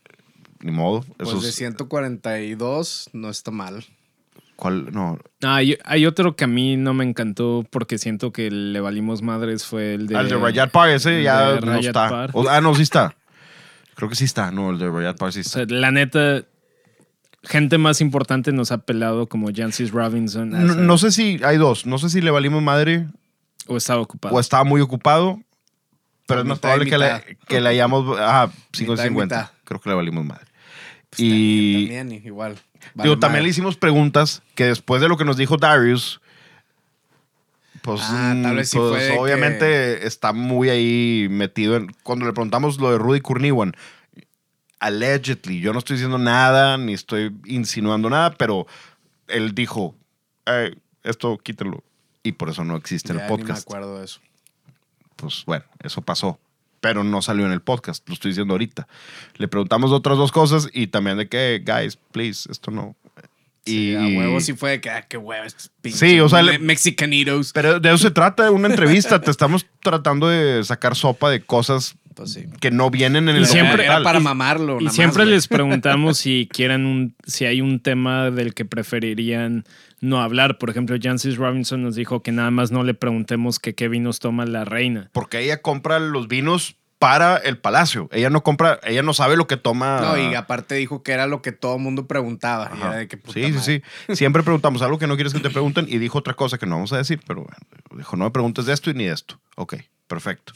ni modo. Pues Esos, de 142 no está mal. ¿cuál? No. Ah, hay, hay otro que a mí no me encantó porque siento que le valimos madres. Fue el de. Ah, el de Rayat Par, ese ya no Rayat está. O- ah, no, sí está. Creo que sí está. No, el de Rayat Par sí O está. sea, la neta, gente más importante nos ha pelado como Jancis Robinson. No, sé si hay dos. No sé si le valimos madre O estaba ocupado. o estaba muy ocupado. Pero es más probable que le, que le hayamos. Ah, 5 Mitad y 50. mitad. Creo que le valimos madre. Pues y. también, igual. Vale digo, también le hicimos preguntas que después de lo que nos dijo Darius. Pues, Ah, tal mm, vez sí pues, fue obviamente está muy ahí metido en. Cuando le preguntamos lo de Rudy Kurniwan, allegedly, yo no estoy diciendo nada, ni estoy insinuando nada, pero él dijo, "Eh, esto quítenlo. Y por eso no existe Ya el ni me podcast. acuerdo de eso. Pues bueno, eso pasó. Pero no salió en el podcast, lo estoy diciendo ahorita. Le preguntamos otras dos cosas y también de que, guys, please, esto no. Sí, Y, a huevo sí fue de que, ah, qué huevo, Sí, o sea, me- Mexicanitos. Pero de eso se trata, una entrevista. Te estamos tratando de sacar sopa de cosas Pues sí. que no vienen en Y el siempre- Era para mamarlo. Y nada siempre más, les preguntamos si quieren un, si hay un tema del que preferirían no hablar. Por ejemplo, Jancis Robinson nos dijo que nada más no le preguntemos que qué vinos toma la reina. Porque ella compra los vinos para el palacio. Ella no compra, ella no sabe lo que toma. No, y aparte dijo que era lo que todo el mundo preguntaba. Y Ajá. era de que, puta Sí, sí, madre. sí. Siempre preguntamos algo que no quieres que te pregunten y dijo otra cosa que no vamos a decir, pero bueno, dijo, no me preguntes de esto y ni de esto. Ok, perfecto.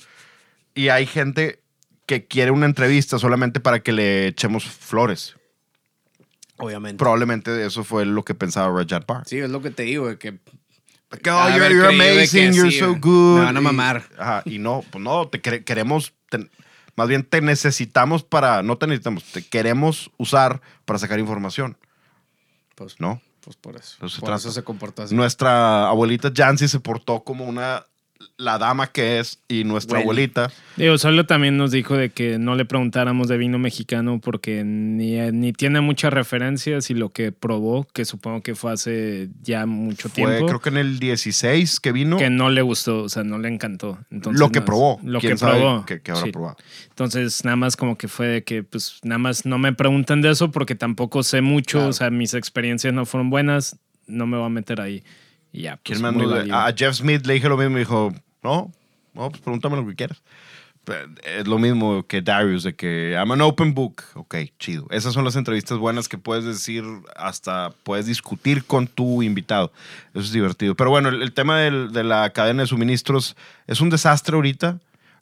Y hay gente que quiere una entrevista solamente para que le echemos flores. Obviamente. Probablemente eso fue lo que pensaba Rajat Bar. Sí, es lo que te digo, de que Ha oh, you're, you're que amazing, you're sí, so me good. van a Y- mamar. ajá, y no, pues no, te quere- queremos, te- más bien te necesitamos para, no te necesitamos, te queremos usar para sacar información, pues, ¿no? pues por eso. Eso se por eso se comportó así. Nuestra abuelita Jancy se portó como una, la dama que es, y nuestra Güey. abuelita, Digo, solo también nos dijo de que no le preguntáramos de vino mexicano porque ni, ni tiene muchas referencias y lo que probó, que supongo que fue hace ya mucho fue tiempo, creo que en el 16 que vino, que no le gustó, o sea, no le encantó. Entonces, lo que probó. Lo ¿Quién que sabe probó. Que, que habrá sí. probado. Entonces, nada más como que fue de que, pues, nada más no me pregunten de eso porque tampoco sé mucho, Claro. o sea, mis experiencias no fueron buenas, no me voy a meter ahí. Y ya, pues, ¿Quién más muy nos- válido. a Jeff Smith le dije lo mismo, me dijo, no, no, pues pregúntame lo que quieras. Es lo mismo que Darius, de que I'm an open book. Ok, chido. Esas son las entrevistas buenas que puedes decir, hasta puedes discutir con tu invitado. Eso es divertido. Pero bueno, el, el tema del- de la cadena de suministros es un desastre ahorita.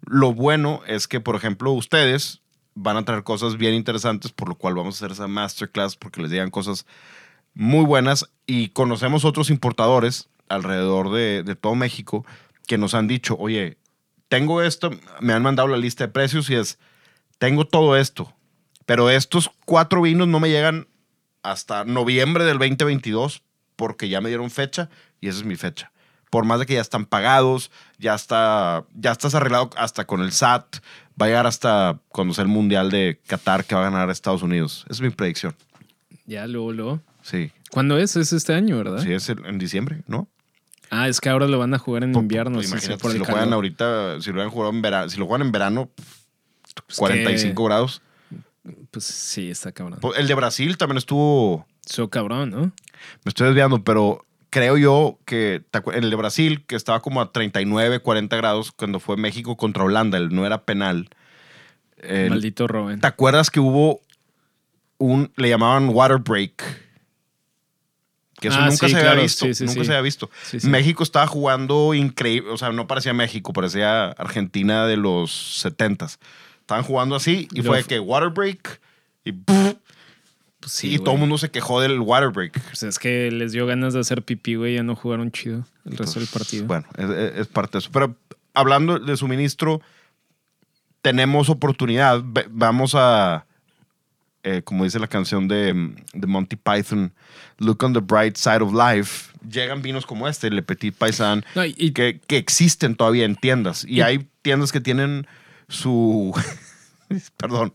Lo bueno es que, por ejemplo, ustedes van a traer cosas bien interesantes, por lo cual vamos a hacer esa masterclass porque les digan cosas muy buenas y conocemos otros importadores alrededor de, de todo México que nos han dicho, oye, tengo esto, me han mandado la lista de precios y es, tengo todo esto, pero estos cuatro vinos no me llegan hasta noviembre del 2022 porque ya me dieron fecha y esa es mi fecha. Por más de que ya están pagados, ya está, ya estás arreglado hasta con el SAT, va a llegar hasta cuando sea el Mundial de Qatar que va a ganar Estados Unidos. Esa es mi predicción. Ya, luego, luego. Sí, ¿Cuándo es? Es este año, ¿verdad? sí es el- en diciembre, ¿no? Ah, es que ahora lo van a jugar en invierno. imagínate, por si el lo juegan calor. ahorita, si lo hubieran jugado en verano, si lo juegan en verano, Pues 45 que- grados. Pues sí, está cabrón. Pues, El de Brasil también estuvo, So cabrón, ¿no? me estoy desviando, pero creo yo que ¿te acuer- el de Brasil, que estaba como a 39, 40 grados cuando fue México contra Holanda, el no era penal. El- Maldito Robin. ¿Te acuerdas que hubo un, le llamaban water break? Que eso Ah, nunca sí, se había claro, visto. sí, sí, nunca se había visto. México estaba jugando increíble. O sea, no parecía México, parecía Argentina de los 70s. Estaban jugando así y fue fu- que water break y, Pues sí, y todo el güey. mundo se quejó del water break. Pues es que les dio ganas de hacer pipí, güey, ya no jugaron chido el resto del partido. Bueno, es, es- parte de eso. Pero hablando de suministro, tenemos oportunidad. Vamos a, eh, como dice la canción de, de Monty Python, Look on the Bright Side of Life. Llegan vinos como este, Le Petit No, y- y- que, que existen todavía en tiendas. Y, Y- hay tiendas que tienen su, [laughs] perdón,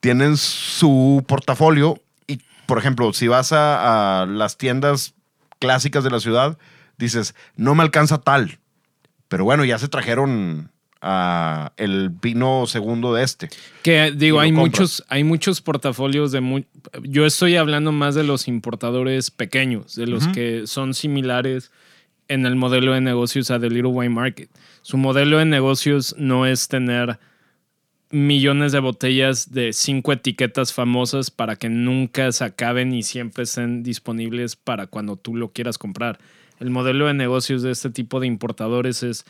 tienen su portafolio. Y, por ejemplo, si vas a, a las tiendas clásicas de la ciudad, dices, no me alcanza tal. Pero bueno, ya se trajeron el vino segundo de este. Que digo, hay compras. muchos, hay muchos portafolios de mu- yo estoy hablando más de los importadores pequeños, de los que son similares en el modelo de negocios a The Little Wine Market. Su modelo de negocios no es tener millones de botellas de cinco etiquetas famosas para que nunca se acaben y siempre estén disponibles para cuando tú lo quieras comprar. El modelo de negocios de este tipo de importadores es,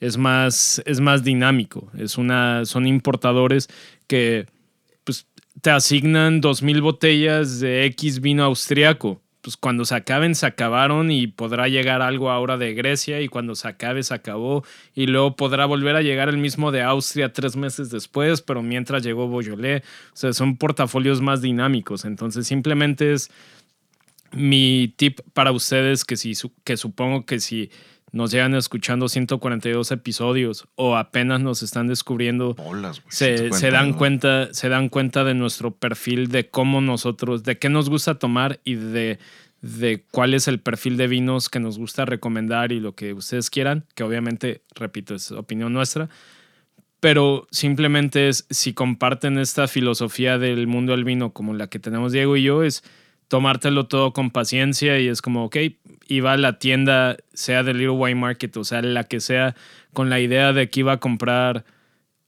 es, más, es más dinámico. Es una, son importadores que pues, te asignan 2.000 botellas de X vino austriaco. Pues cuando se acaben, se acabaron y podrá llegar algo ahora de Grecia y cuando se acabe, se acabó. Y luego podrá volver a llegar el mismo de Austria tres meses después, pero mientras llegó Beaujolais. O sea, son portafolios más dinámicos. Entonces simplemente es mi tip para ustedes que, si, que supongo que si nos llegan escuchando 142 episodios o apenas nos están descubriendo Bolas, se, 140, se dan ¿no? cuenta, se dan cuenta de nuestro perfil, de cómo nosotros, de qué nos gusta tomar y de, de cuál es el perfil de vinos que nos gusta recomendar y lo que ustedes quieran, que obviamente, repito, es opinión nuestra. Pero simplemente es, si comparten esta filosofía del mundo del vino como la que tenemos Diego y yo, es tomártelo todo con paciencia y es como, ok, iba a la tienda, sea de Little Wine Market o sea la que sea, con la idea de que iba a comprar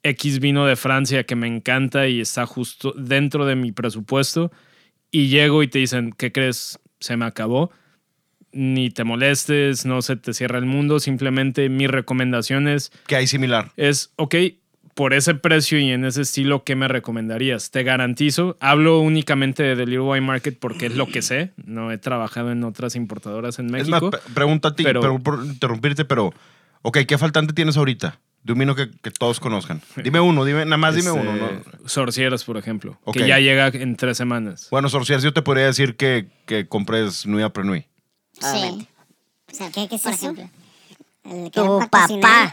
X vino de Francia que me encanta y está justo dentro de mi presupuesto y llego y te dicen, ¿qué crees? Se me acabó. Ni te molestes, no se te cierra el mundo, simplemente mi recomendación es, Que hay similar. es, ok, por ese precio y en ese estilo, ¿qué me recomendarías? Te garantizo, hablo únicamente de The Little Wine Market porque es lo que sé, no he trabajado en otras importadoras en Es más, México. pre- pregunta a ti, pero- pero, por interrumpirte, pero, ok, ¿qué faltante tienes ahorita? De un vino que, que todos conozcan. [laughs] Dime uno, dime, nada más dime Este, uno. ¿no? Sorcieras, por ejemplo, que ya llega en tres semanas. Bueno, Sorciers, yo te podría decir que, que compres Nuit après Nuit. Obviamente. Sí. O sea, ¿Qué- qué es por eso? ejemplo, el Tu papá.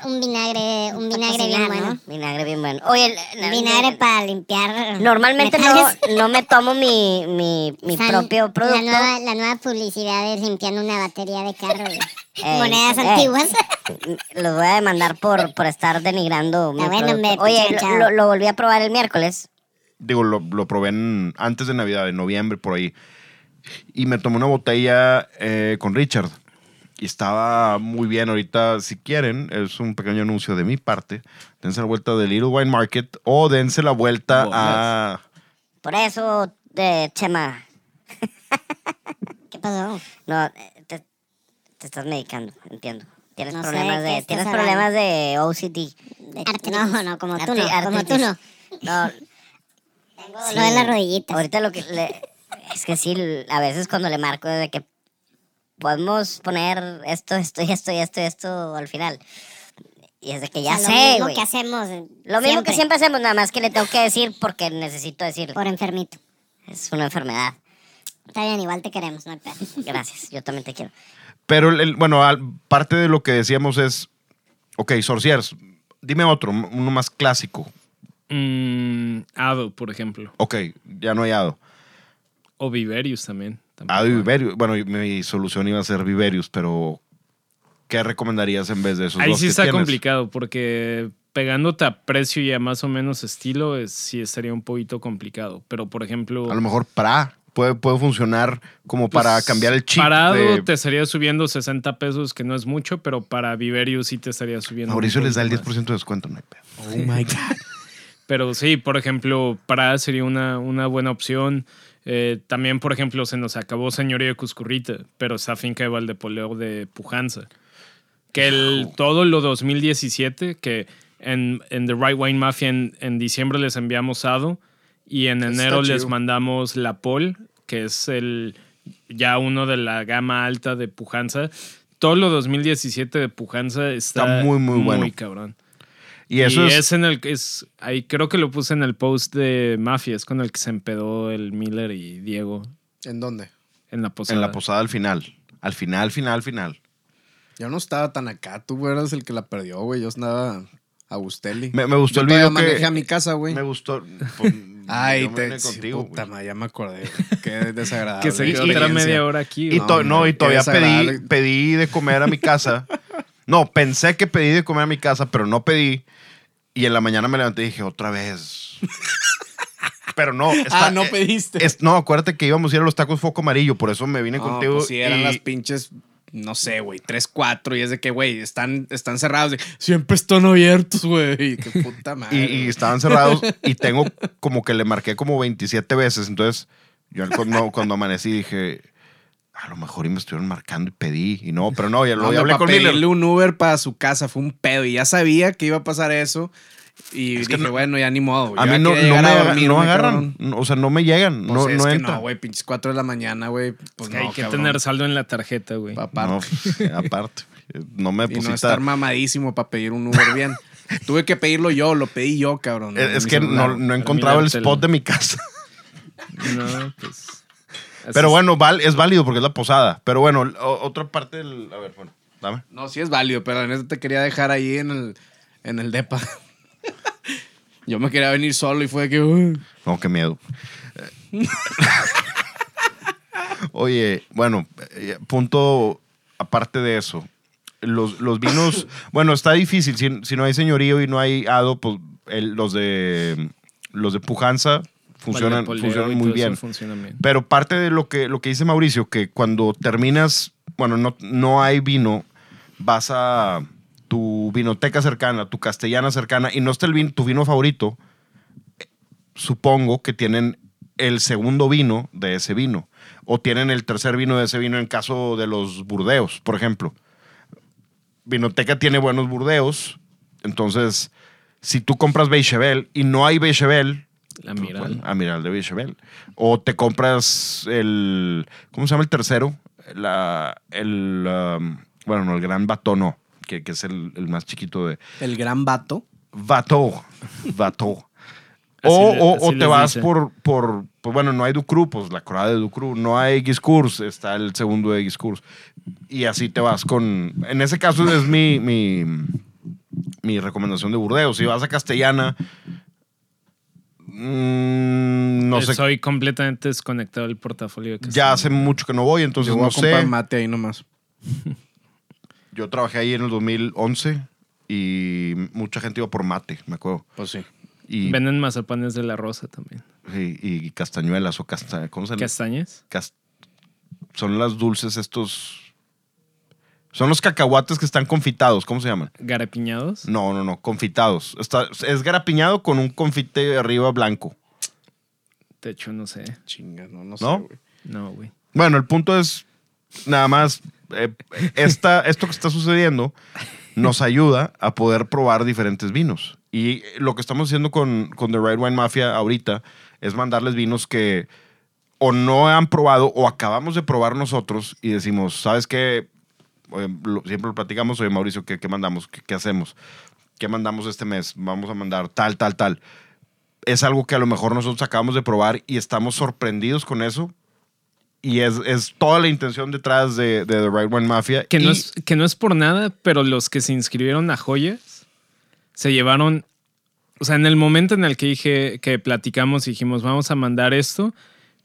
Un vinagre, un vinagre bien bueno. ¿no? Vinagre bien bueno. Oye, el- el- Vinagre el- para limpiar. Normalmente no, metales. no me tomo mi, mi, mi propio producto. La nueva, la nueva publicidad es limpiando una batería de carro. [laughs] Ey, Monedas ey. antiguas. [laughs] Los voy a demandar por, por estar denigrando mi Está bueno, producto. hombre, Oye, lo, manchado. lo- lo volví a probar el miércoles. Digo, lo, lo probé en- antes de Navidad, en noviembre, por ahí. Y me tomé una botella eh, con Richard. Y estaba muy bien. Ahorita, si quieren, es un pequeño anuncio de mi parte. Dense la vuelta de Little Wine Market o dense la vuelta a. Por eso, eh, Chema, [laughs] ¿Qué pasó? no, te, te estás medicando, entiendo. Tienes No problemas de de, tienes hablando. problemas de OCD. De. No, no, como tú no, como tú no. No, [laughs] Tengo dolor en las rodillitas. Ahorita lo que le- es que sí, a veces cuando le marco es de que podemos poner esto, esto y esto y esto y esto al final. Y es de que ya O sea, sé, Lo mismo güey. que hacemos. Lo mismo que siempre hacemos, nada más que le tengo que decir porque necesito decirlo. Por enfermito. Es una enfermedad. Está bien, igual te queremos, no hay pedo. [laughs] Gracias, yo también te quiero. Pero, el- el- bueno, al- parte de lo que decíamos es. Ok, Sorciers, dime otro, uno más clásico. Mm, Ado, por ejemplo. Ok, ya no hay Ado. O Viverius también. Tampoco Ado y hay. Viverius. Bueno, mi solución iba a ser Viverius, pero ¿qué recomendarías en vez de esos Ahí dos sí que está tienes? complicado porque pegándote a precio y a más o menos estilo es- sí estaría un poquito complicado. Pero por ejemplo... A lo mejor para puede, puede funcionar como para pues, cambiar el chip. Parado de- te estaría subiendo 60 pesos, que no es mucho, pero para Viverius sí te estaría subiendo. Mauricio les da el poquito 10% más. de descuento, no hay pedo. Oh my God. [laughs] Pero sí, por ejemplo, Parada sería una, una buena opción. Eh, también, por ejemplo, se nos acabó Señoría de Cuscurrita, pero está finca de Valdepoleo de Pujanza. Que el, todo lo 2017, que en, en The Right Wine Mafia en, en diciembre les enviamos Ado y en Está enero les chido. mandamos La Pol, que es el ya uno de la gama alta de Pujanza. Todo lo 2017 de Pujanza está, Está muy, muy bueno. Muy cabrón. Y eso y es, es en el que es ahí creo que lo puse en el post de Mafia, es con el que se empedó el Miller y Diego ¿En dónde? en la posada. en la posada al final. Al final, final, final. Yo no estaba tan acá. Tú eras el que la perdió, güey. Yo andaba a Bustelli. Me, me gustó Yo el video que... manejé a mi casa, güey. Me gustó. pues, [laughs] Ay, te... sí, contigo, puta madre, ya me acordé. [laughs] Qué desagradable. que se quedó media hora aquí. Y, güey. to- no, y todavía pedí, pedí de comer a mi casa. [laughs] No, pensé que pedí de comer a mi casa, pero no pedí. Y en la mañana me levanté y dije, otra vez. [laughs] Pero no. está- Ah, no eh, pediste. es- no, acuérdate que íbamos a ir a los tacos Foco Amarillo, por eso me vine No, contigo. pues sí, eran y- las pinches, no sé, güey, tres, cuatro. Y es de que, güey, están, están cerrados. de, Siempre están abiertos, güey. Qué puta [laughs] y, madre. y estaban cerrados y [laughs] tengo como que le marqué como 27 veces. Entonces, yo cuando, cuando amanecí dije, a lo mejor y me estuvieron marcando y pedí. Y no, pero no, ya No, lo hombre, hablé pa' con Miller. pedirle un Uber para su casa fue un pedo. Y ya sabía que iba a pasar eso. Y Es que dije, no- bueno, ya ni modo. A mí ya no, no me a dormirme, no agarran. cabrón. No, O sea, no me llegan. Pues no es no que entra. no, güey, pinches 4 de la mañana, güey. Pues que no, hay que cabrón. tener saldo en la tarjeta, güey. Aparte. No, [laughs] aparte. No me y no deposita. estar mamadísimo para pedir un Uber bien. [laughs] Tuve que pedirlo yo, lo pedí yo, cabrón. es es que no, no he encontrado el spot de mi casa. No, pues. Pero es. bueno, val- es válido porque es la posada. Pero bueno, o- otra parte del. A ver, bueno, dame. No, sí es válido, pero la neta te quería dejar ahí en el, en el depa. [laughs] Yo me quería venir solo y fue que... "Uy". No, qué miedo. Oye, bueno, eh, punto aparte de eso. Los, los vinos, [laughs] bueno, está difícil. Si, si no hay señorío y no hay hado, pues el- los de los de pujanza funcionan, funcionan muy bien. funciona bien. Pero parte de lo que, lo que dice Mauricio, que cuando terminas, bueno, no, no hay vino, vas a tu vinoteca cercana, tu castellana cercana, y no está el vino, tu vino favorito, supongo que tienen el segundo vino de ese vino, o tienen el tercer vino de ese vino en caso de los burdeos, por ejemplo. Vinoteca tiene buenos burdeos, entonces, si tú compras Beichevel y no hay Beichevel, La pues, Miral. bueno, Amiral de Beichevel. O te compras el. ¿Cómo se llama el tercero? La, el. um, bueno, no, el Gran Bato no, que, que es el, el más chiquito de. El gran vato. Vato. Vato. [laughs] O, o- así o te vas por, por, pues bueno, no hay Ducru, pues la corada de Ducru. No hay Guiscours, está el segundo de Guiscours. Y así te vas con... En ese caso es mi, mi, mi recomendación de Burdeos. Si vas a Castellana, mm, no sé, Soy completamente desconectado del portafolio. de ya hace mucho que no voy, entonces Yo voy no a sé. mate ahí nomás. [laughs] Yo trabajé ahí en el 2011 y mucha gente iba por mate, me acuerdo. Pues sí. Y, Venden mazapanes de la rosa también. y, y castañuelas o casta, ¿cómo se llama? ¿Castañas? Cas- son las dulces estos Son los cacahuates que están confitados. ¿Cómo se llaman? ¿Garapiñados? No, no, no. Confitados. Está, es garapiñado con un confite arriba blanco. De hecho, no sé. Chingas, no, no sé, ¿No? güey. No, güey. Bueno, el punto es nada más. eh, esta, [laughs] esto que está sucediendo nos ayuda a poder probar diferentes vinos. Y lo que estamos haciendo con, con The Red Wine Mafia ahorita es mandarles vinos que o no han probado o acabamos de probar nosotros y decimos, ¿sabes qué? Lo- siempre lo platicamos, oye Mauricio, ¿qué, qué mandamos? ¿Qué, qué hacemos? ¿Qué mandamos este mes? Vamos a mandar tal, tal, tal. Es algo que a lo mejor nosotros acabamos de probar y estamos sorprendidos con eso. Y es, es toda la intención detrás de, de The Right One Mafia. Que no, Y- es, que no es por nada, pero los que se inscribieron a joyas se llevaron. O sea, en el momento en el que dije que platicamos y dijimos, vamos a mandar esto,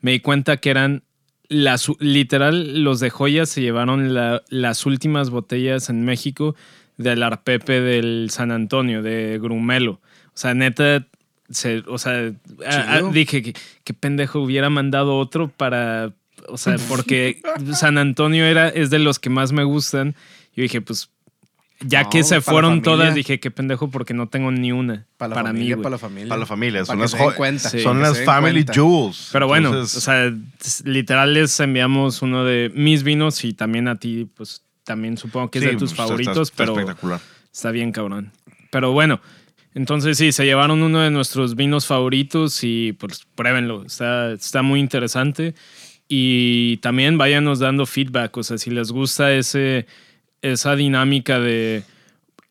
me di cuenta que eran las literal, los de joyas se llevaron la- las últimas botellas en México del Arpepe del San Antonio, de Grumelo. O sea, neta, se, o sea, a- a- dije que qué pendejo hubiera mandado otro para, o sea, porque [laughs] San Antonio era, es de los que más me gustan. Yo dije, pues, ya No, que se para fueron todas, dije, qué pendejo porque no tengo ni una Para para, la mí. familia, güey. para la familia. Para la familia, Para son las. Sí. son las Family cuenta. Jewels. Pero bueno, Entonces, o sea, literal les enviamos uno de mis vinos y también a ti, pues también supongo que es sí, de tus pues, está- favoritos, está pero espectacular. está bien cabrón. Pero bueno, entonces sí, se llevaron uno de nuestros vinos favoritos y pues pruébenlo, está, está muy interesante. Y también váyanos dando feedback, o sea, si les gusta ese, esa dinámica de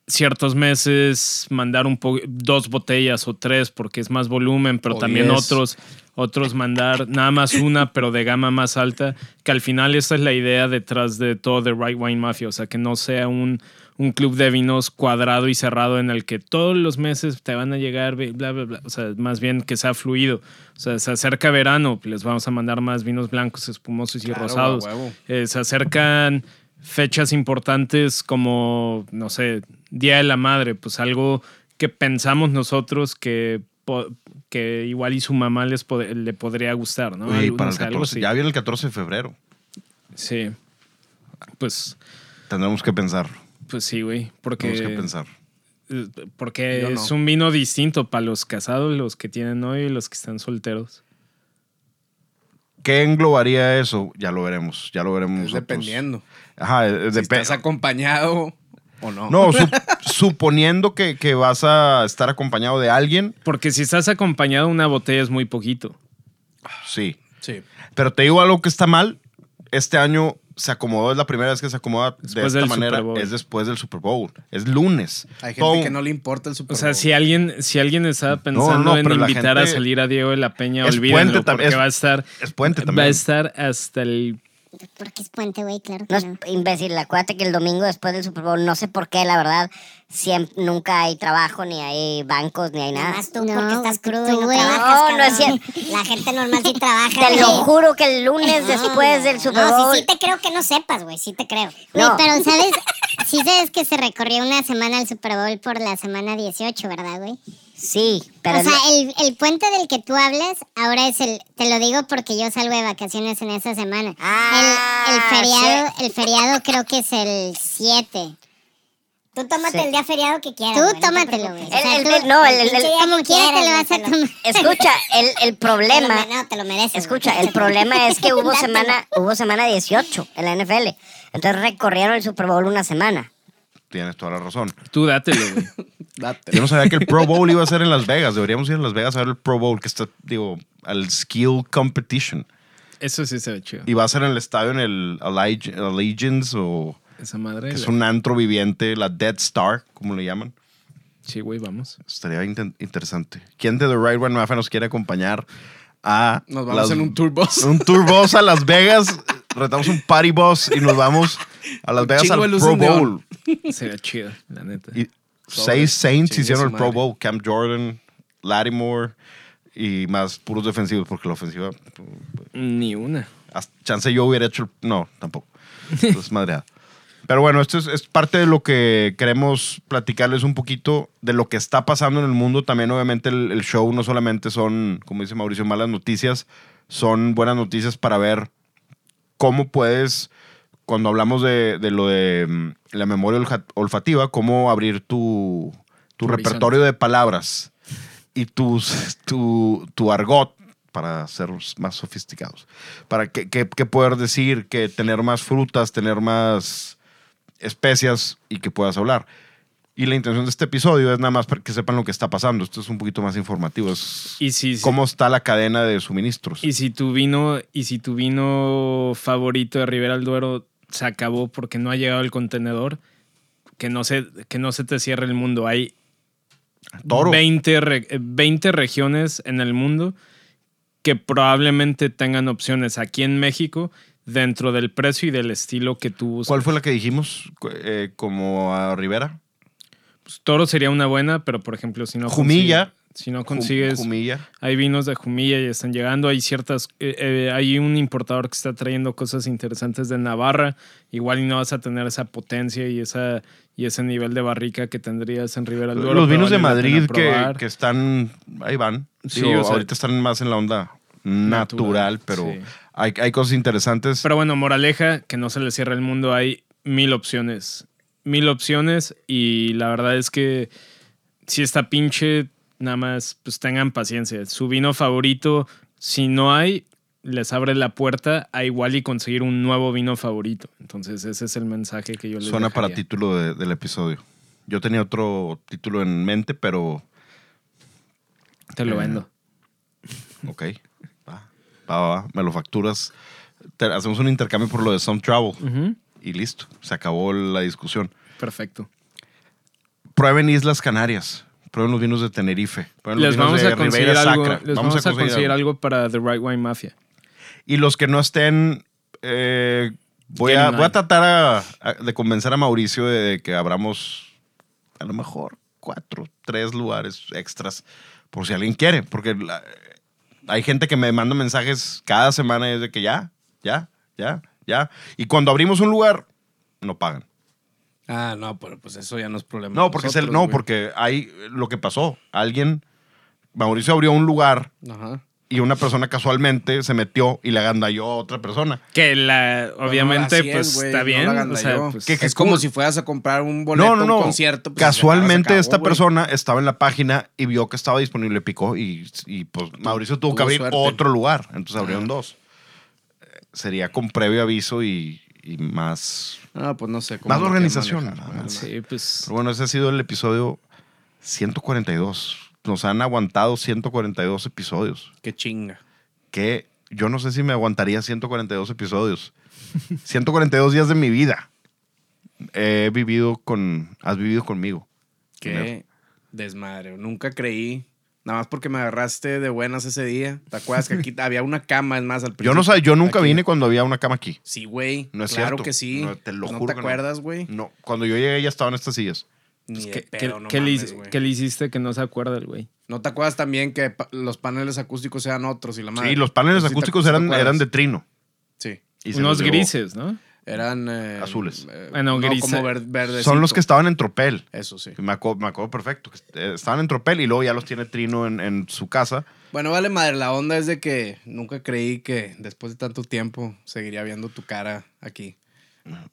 ciertos meses mandar un po dos botellas o tres porque es más volumen, pero también otros otros mandar nada más una, pero de gama más alta, que al final esa es la idea detrás de todo The Right Wine Mafia, o sea, que no sea un, un club de vinos cuadrado y cerrado en el que todos los meses te van a llegar, bla, bla, bla, o sea, más bien que sea fluido, o sea, se acerca verano, les vamos a mandar más vinos blancos, espumosos y Claro, rosados. Eh, se acercan fechas importantes como, no sé, Día de la Madre, pues algo que pensamos nosotros que, que igual y su mamá les pod- le podría gustar, ¿no? Oye, y Algo- para el sé, algo 14, así. ya viene el 14 de febrero. Sí. Pues, Tendremos que pensar. pues sí, güey. Porque, Tenemos que pensar. eh, porque no. es un vino distinto para los casados, los que tienen novio y los que están solteros. ¿Qué englobaría eso? Ya lo veremos. Ya lo veremos. Es nosotros. dependiendo. Ajá, es Si depe- estás acompañado o no. No, sup- [laughs] suponiendo que, que vas a estar acompañado de alguien, Porque si estás acompañado, una botella es muy poquito. sí. Sí. Pero te digo algo que está mal. Este año se acomodó, es la primera vez que se acomoda Después de esta manera. Bowl. Es después del Super Bowl. Es lunes. Hay gente Todo- que no le importa el Super O sea, Bowl. si alguien, si alguien estaba pensando no, en invitar a salir a Diego de la Peña, Es olvídenlo, porque es- va a estar, es puente va también. a estar hasta el Porque es puente, güey, claro que No es no. imbécil, acuérdate que el domingo después del Super Bowl, no sé por qué, la verdad, siempre, nunca hay trabajo, ni hay bancos, ni hay nada. Nada más tú porque estás crudo tú, y no güey. trabajas, No, no es cabrón. [laughs] La gente normal sí trabaja. Te lo güey. juro que el lunes después del Super no, Bowl. sí, sí te creo que no sepas, güey, sí te creo. No. Güey, pero ¿sabes? Sí sabes que se recorrió una semana el Super Bowl por la semana 18, ¿verdad, güey? Sí, pero o sea, el, el puente del que tú hablas ahora es el, te lo digo porque yo salgo de vacaciones en esa semana. Ah, el, el feriado, el feriado creo que es el 7. Tú tómate Sí. el día feriado que quieras. Tú güey, no te tómatelo, güey. El- el- no, el- el- el- como quiera te lo vas a tomar. [laughs] escucha, el, problema, No, te lo mereces. escucha, güey. el problema es que hubo semana, [laughs] hubo semana 18 en la NFL. Entonces recorrieron el Super Bowl una semana. Tienes toda la razón. Tú dátelo, güey. [laughs] Date. Yo no sabía que el Pro Bowl iba a ser en Las Vegas. Deberíamos ir a Las Vegas a ver el Pro Bowl, que está, digo, al Skill Competition. Eso sí se ve chido. Y va a ser en el estadio en el Alleg- Allegiance o Esa madre. que es un antro viviente, la Dead Star, como le llaman. Sí, güey, vamos. Estaría interesante. ¿Quién de The Right One Mafia nos quiere acompañar a Nos vamos las- en un tour bus. un tour bus a Las Vegas? [laughs] Retamos un party bus y nos vamos a Las Vegas al Pro Bowl. [laughs] Sería chido, la neta. Y seis Saints Chingue hicieron el Pro. Bowl. Cam Jordan, Lattimore y más puros defensivos porque la ofensiva... Ni una. hasta- Chance yo hubiera hecho... el- No, tampoco. Es [laughs] madreada. Pero bueno, esto es, es parte de lo que queremos platicarles un poquito de lo que está pasando en el mundo. También, obviamente, el, el show no solamente son, como dice Mauricio, malas noticias, son buenas noticias para ver cómo puedes cuando hablamos de, de lo de mm, la memoria olfativa, cómo abrir tu, tu Tu repertorio de palabras y tus, tu, tu argot para ser más sofisticados. Para qué, qué- qué poder decir, que tener más frutas, tener más especias y que puedas hablar. Y la intención de este episodio es nada más para que sepan lo que está pasando. Esto es un poquito más informativo. Es Y si, cómo está la cadena de suministros. y si tu vino, y si tu vino favorito de Ribera del Duero se acabó porque no ha llegado el contenedor, que no se, que no se te cierre el mundo. Hay Toro. 20, re- eh, 20 regiones en el mundo que probablemente tengan opciones aquí en México dentro del precio y del estilo que tú buscas. ¿Cuál fue la que dijimos? Eh, como a Rivera. Pues, Toro sería una buena, pero por ejemplo, si no Jumilla. Si no consigues, Jumilla. hay vinos de Jumilla y están llegando. Hay ciertas, eh, eh, hay un importador que está trayendo cosas interesantes de Navarra. Igual y no vas a tener esa potencia y esa y ese nivel de barrica que tendrías en Ribera del Duero. Los vinos de Madrid que, que están, ahí van. Sí, Digo, o sea, ahorita están más en la onda natural, natural, pero sí. hay, hay cosas interesantes. Pero bueno, moraleja, que no se le cierra el mundo, hay mil opciones. Mil opciones y la verdad es que si está pinche, nada más pues tengan paciencia. Su vino favorito, si no hay, les abre la puerta a igual y conseguir un nuevo vino favorito. Entonces ese es el mensaje que yo les Suena para título de- del episodio. Yo tenía otro título en mente, pero Te lo Eh, vendo. ok. Va, va, va. Me lo facturas. Te- hacemos un intercambio por lo de Some Travel y listo. Se acabó la discusión. Perfecto. Prueben Islas Canarias. Prueben los vinos de Tenerife. Les vamos de a conseguir Ribeira algo, les vamos, a conseguir algo para The Right Wine Mafia. Y los que no estén, eh, voy, a, voy a tratar a- a- de convencer a Mauricio de que abramos a lo mejor cuatro, tres lugares extras por si alguien quiere. Porque la- hay gente que me manda mensajes cada semana y es de que ya, ya, ya, ya. Y cuando abrimos un lugar, no pagan. Ah, no, pero pues eso ya no es problema. No, porque, es el- no, güey. porque hay lo que pasó. Alguien, Mauricio abrió un lugar Ajá. y una persona casualmente se metió y le agandalló a otra persona. Que la, obviamente, es, pues güey, está no bien. o sea, pues, Que- que es como si fueras a comprar un boleto No, no, no. un concierto. pues, Casualmente acabó, esta güey. persona estaba en la página y vio que estaba disponible, picó y, y, pues Mauricio tuvo, que abrir suerte. otro lugar. Entonces abrieron dos. Eh, Sería con previo aviso y, y más... Ah, pues no sé. cómo Más organización, manejar, nada más. sí, pues. Pero bueno, ese ha sido el episodio 142. Nos han aguantado 142 episodios. Qué chinga. Que yo no sé si me aguantaría 142 episodios. 142 días de mi vida. He vivido con... Has vivido conmigo. Qué desmadre. Nunca creí. Nada más porque me agarraste de buenas ese día. ¿Te acuerdas que aquí [laughs] había una cama, es más, al Yo principio? no sé, yo nunca Aquí. vine cuando había una cama aquí. Sí, güey. No es claro cierto. que sí. No, te lo ¿No juro te no. acuerdas, güey? No, cuando yo llegué ya estaban estas sillas. De ¿Qué, qué- pedo, no qué le, mames, hice- güey. qué le hiciste que no se acuerda el güey? ¿No te acuerdas también que pa- los paneles acústicos eran otros y la madre? Sí, los paneles te- acústicos te eran, eran de trino. Sí. y Unos grises, ¿no? Eran... eh, Azules. eh, Bueno, no, gris- como ver- verdecito. Son los que estaban en tropel. Eso sí. Me acuerdo, me acuerdo perfecto. eh, Estaban en tropel y luego ya los tiene Trino en, en su casa. Bueno, vale madre, la onda es de que nunca creí que después de tanto tiempo seguiría viendo tu cara aquí.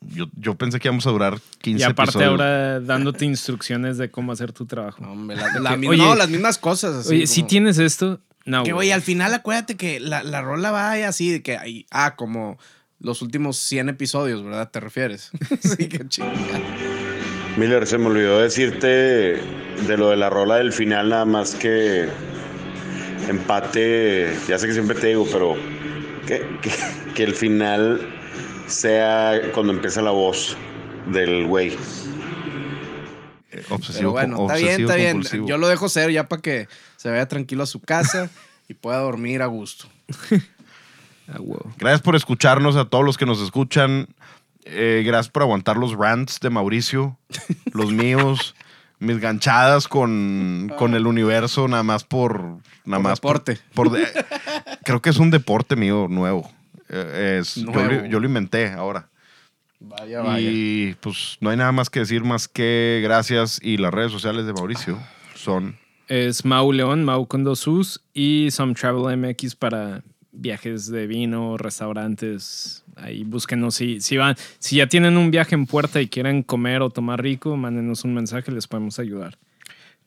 Yo, yo pensé que íbamos a durar 15 Y aparte episodios. ahora dándote instrucciones de cómo hacer tu trabajo. No, hombre, la- la Oye, no, las mismas cosas. Así Oye, si como- tienes esto, no. Que, güey. al final acuérdate que la, la rola va ahí así, de que, ahí- ah, como los últimos 100 episodios, ¿verdad? ¿Te refieres? [laughs] sí, que chinga. Miller, se me olvidó decirte de lo de la rola del final, nada más que empate, ya sé que siempre te digo, pero que, que- que el final sea cuando empieza la voz del güey. Eh, Obsesivo, Pero bueno, está bien, está bien. compulsivo. Yo lo dejo ser ya para que se vaya tranquilo a su casa y pueda dormir a gusto. [laughs] Ah. Gracias por escucharnos a todos los que nos escuchan. Eh, gracias por aguantar los rants de Mauricio, los míos, mis ganchadas con, con el universo, nada más por. Nada Por más por- deporte. por de- creo que es un deporte mío nuevo. Eh, es- yo Nuevo. lo- yo lo inventé ahora. Vaya, vaya. Y pues no hay nada más que decir más que gracias y las redes sociales de Mauricio son Es Mau León, Mau con dos U's y Some Travel MX para viajes de vino, restaurantes. Ahí búsquenos. Si, si, van, si ya tienen un viaje en puerta y quieren comer o tomar rico, mándenos un mensaje, les podemos ayudar.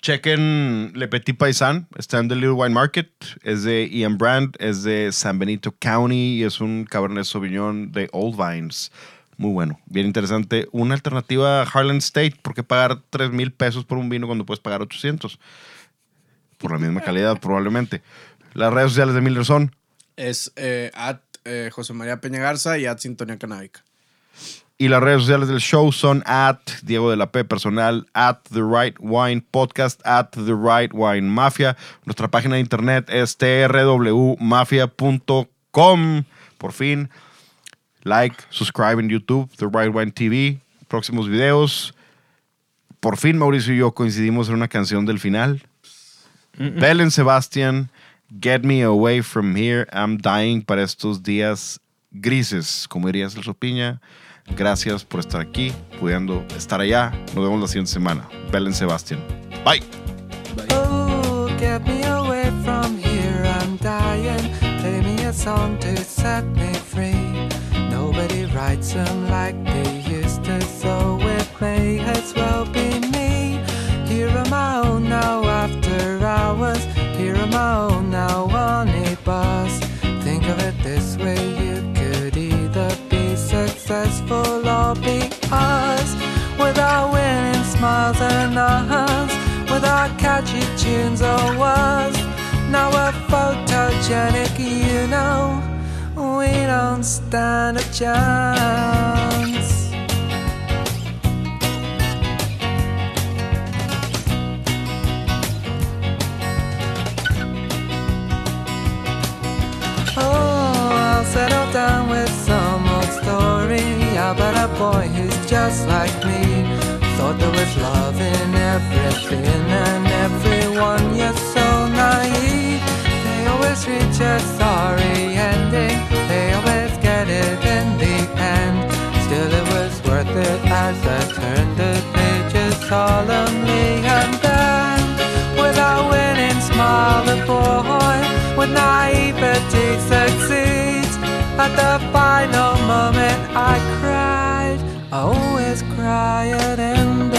Chequen Le Petit Paisan, está en The Little Wine Market, es de Ian Brand, es de San Benito County y es un Cabernet Sauvignon de Old Vines. Muy bueno, bien interesante. Una alternativa a Harlan State, ¿por qué pagar 3 mil pesos por un vino cuando puedes pagar 800? Por la misma calidad, probablemente. Las redes sociales de Miller son Es eh, at eh, José María Peña Garza y at Sintonía Canábica. Y las redes sociales del show son at Diego de la P personal, at The Right Wine Podcast, at The Right Wine Mafia. Nuestra página de internet es trwmafia.com. Por fin, like, subscribe en YouTube, The Right Wine TV. Próximos videos. Por fin Mauricio y yo coincidimos en una canción del final. Belen Sebastian, Get Me Away From Here, I'm Dying para estos días grises, como diría Celso Piña. Gracias por estar aquí, pudiendo estar allá. Nos vemos la siguiente semana. Belen Sebastian. Bye. Here, to. Nobody writes them like they used to, so it be me. Here my own now after hours. Here us. Without winning smiles and hugs, without catchy tunes or words. Now we're photogenic, you know. We don't stand a chance. Oh, I'll settle down with about a boy who's just like me. Thought there was love in everything and everyone, you're so naive. They always reach a sorry ending, they always get it in the end. Still, it was worth it as I turned the pages solemnly and then, without winning, smile the boy with naivety succeeds. At the final moment, I cried. I always cry at endings.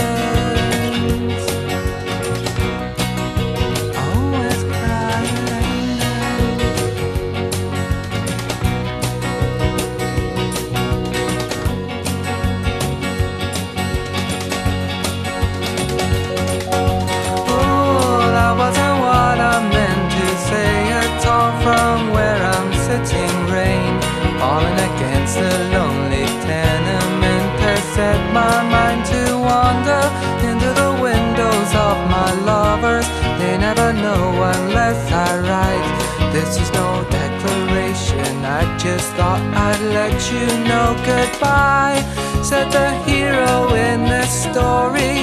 I just thought I'd let you know goodbye. Said the hero in this story.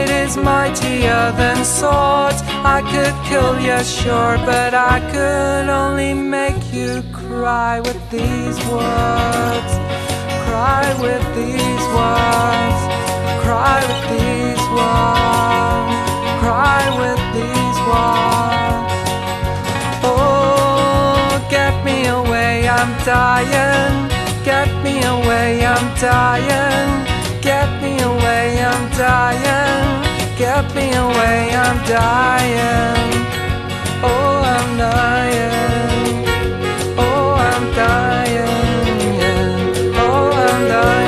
It is mightier than swords. I could kill you, sure, but I could only make you cry with these words. Cry with these words. Cry with these words. Cry with these words. Oh, I'm dying. Get me away, I'm dying. Get me away, I'm dying. Get me away, I'm dying. Oh, I'm dying. Oh, I'm dying. Oh, I'm dying.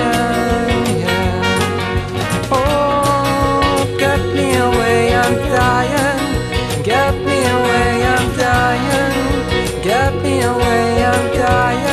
I'm dying.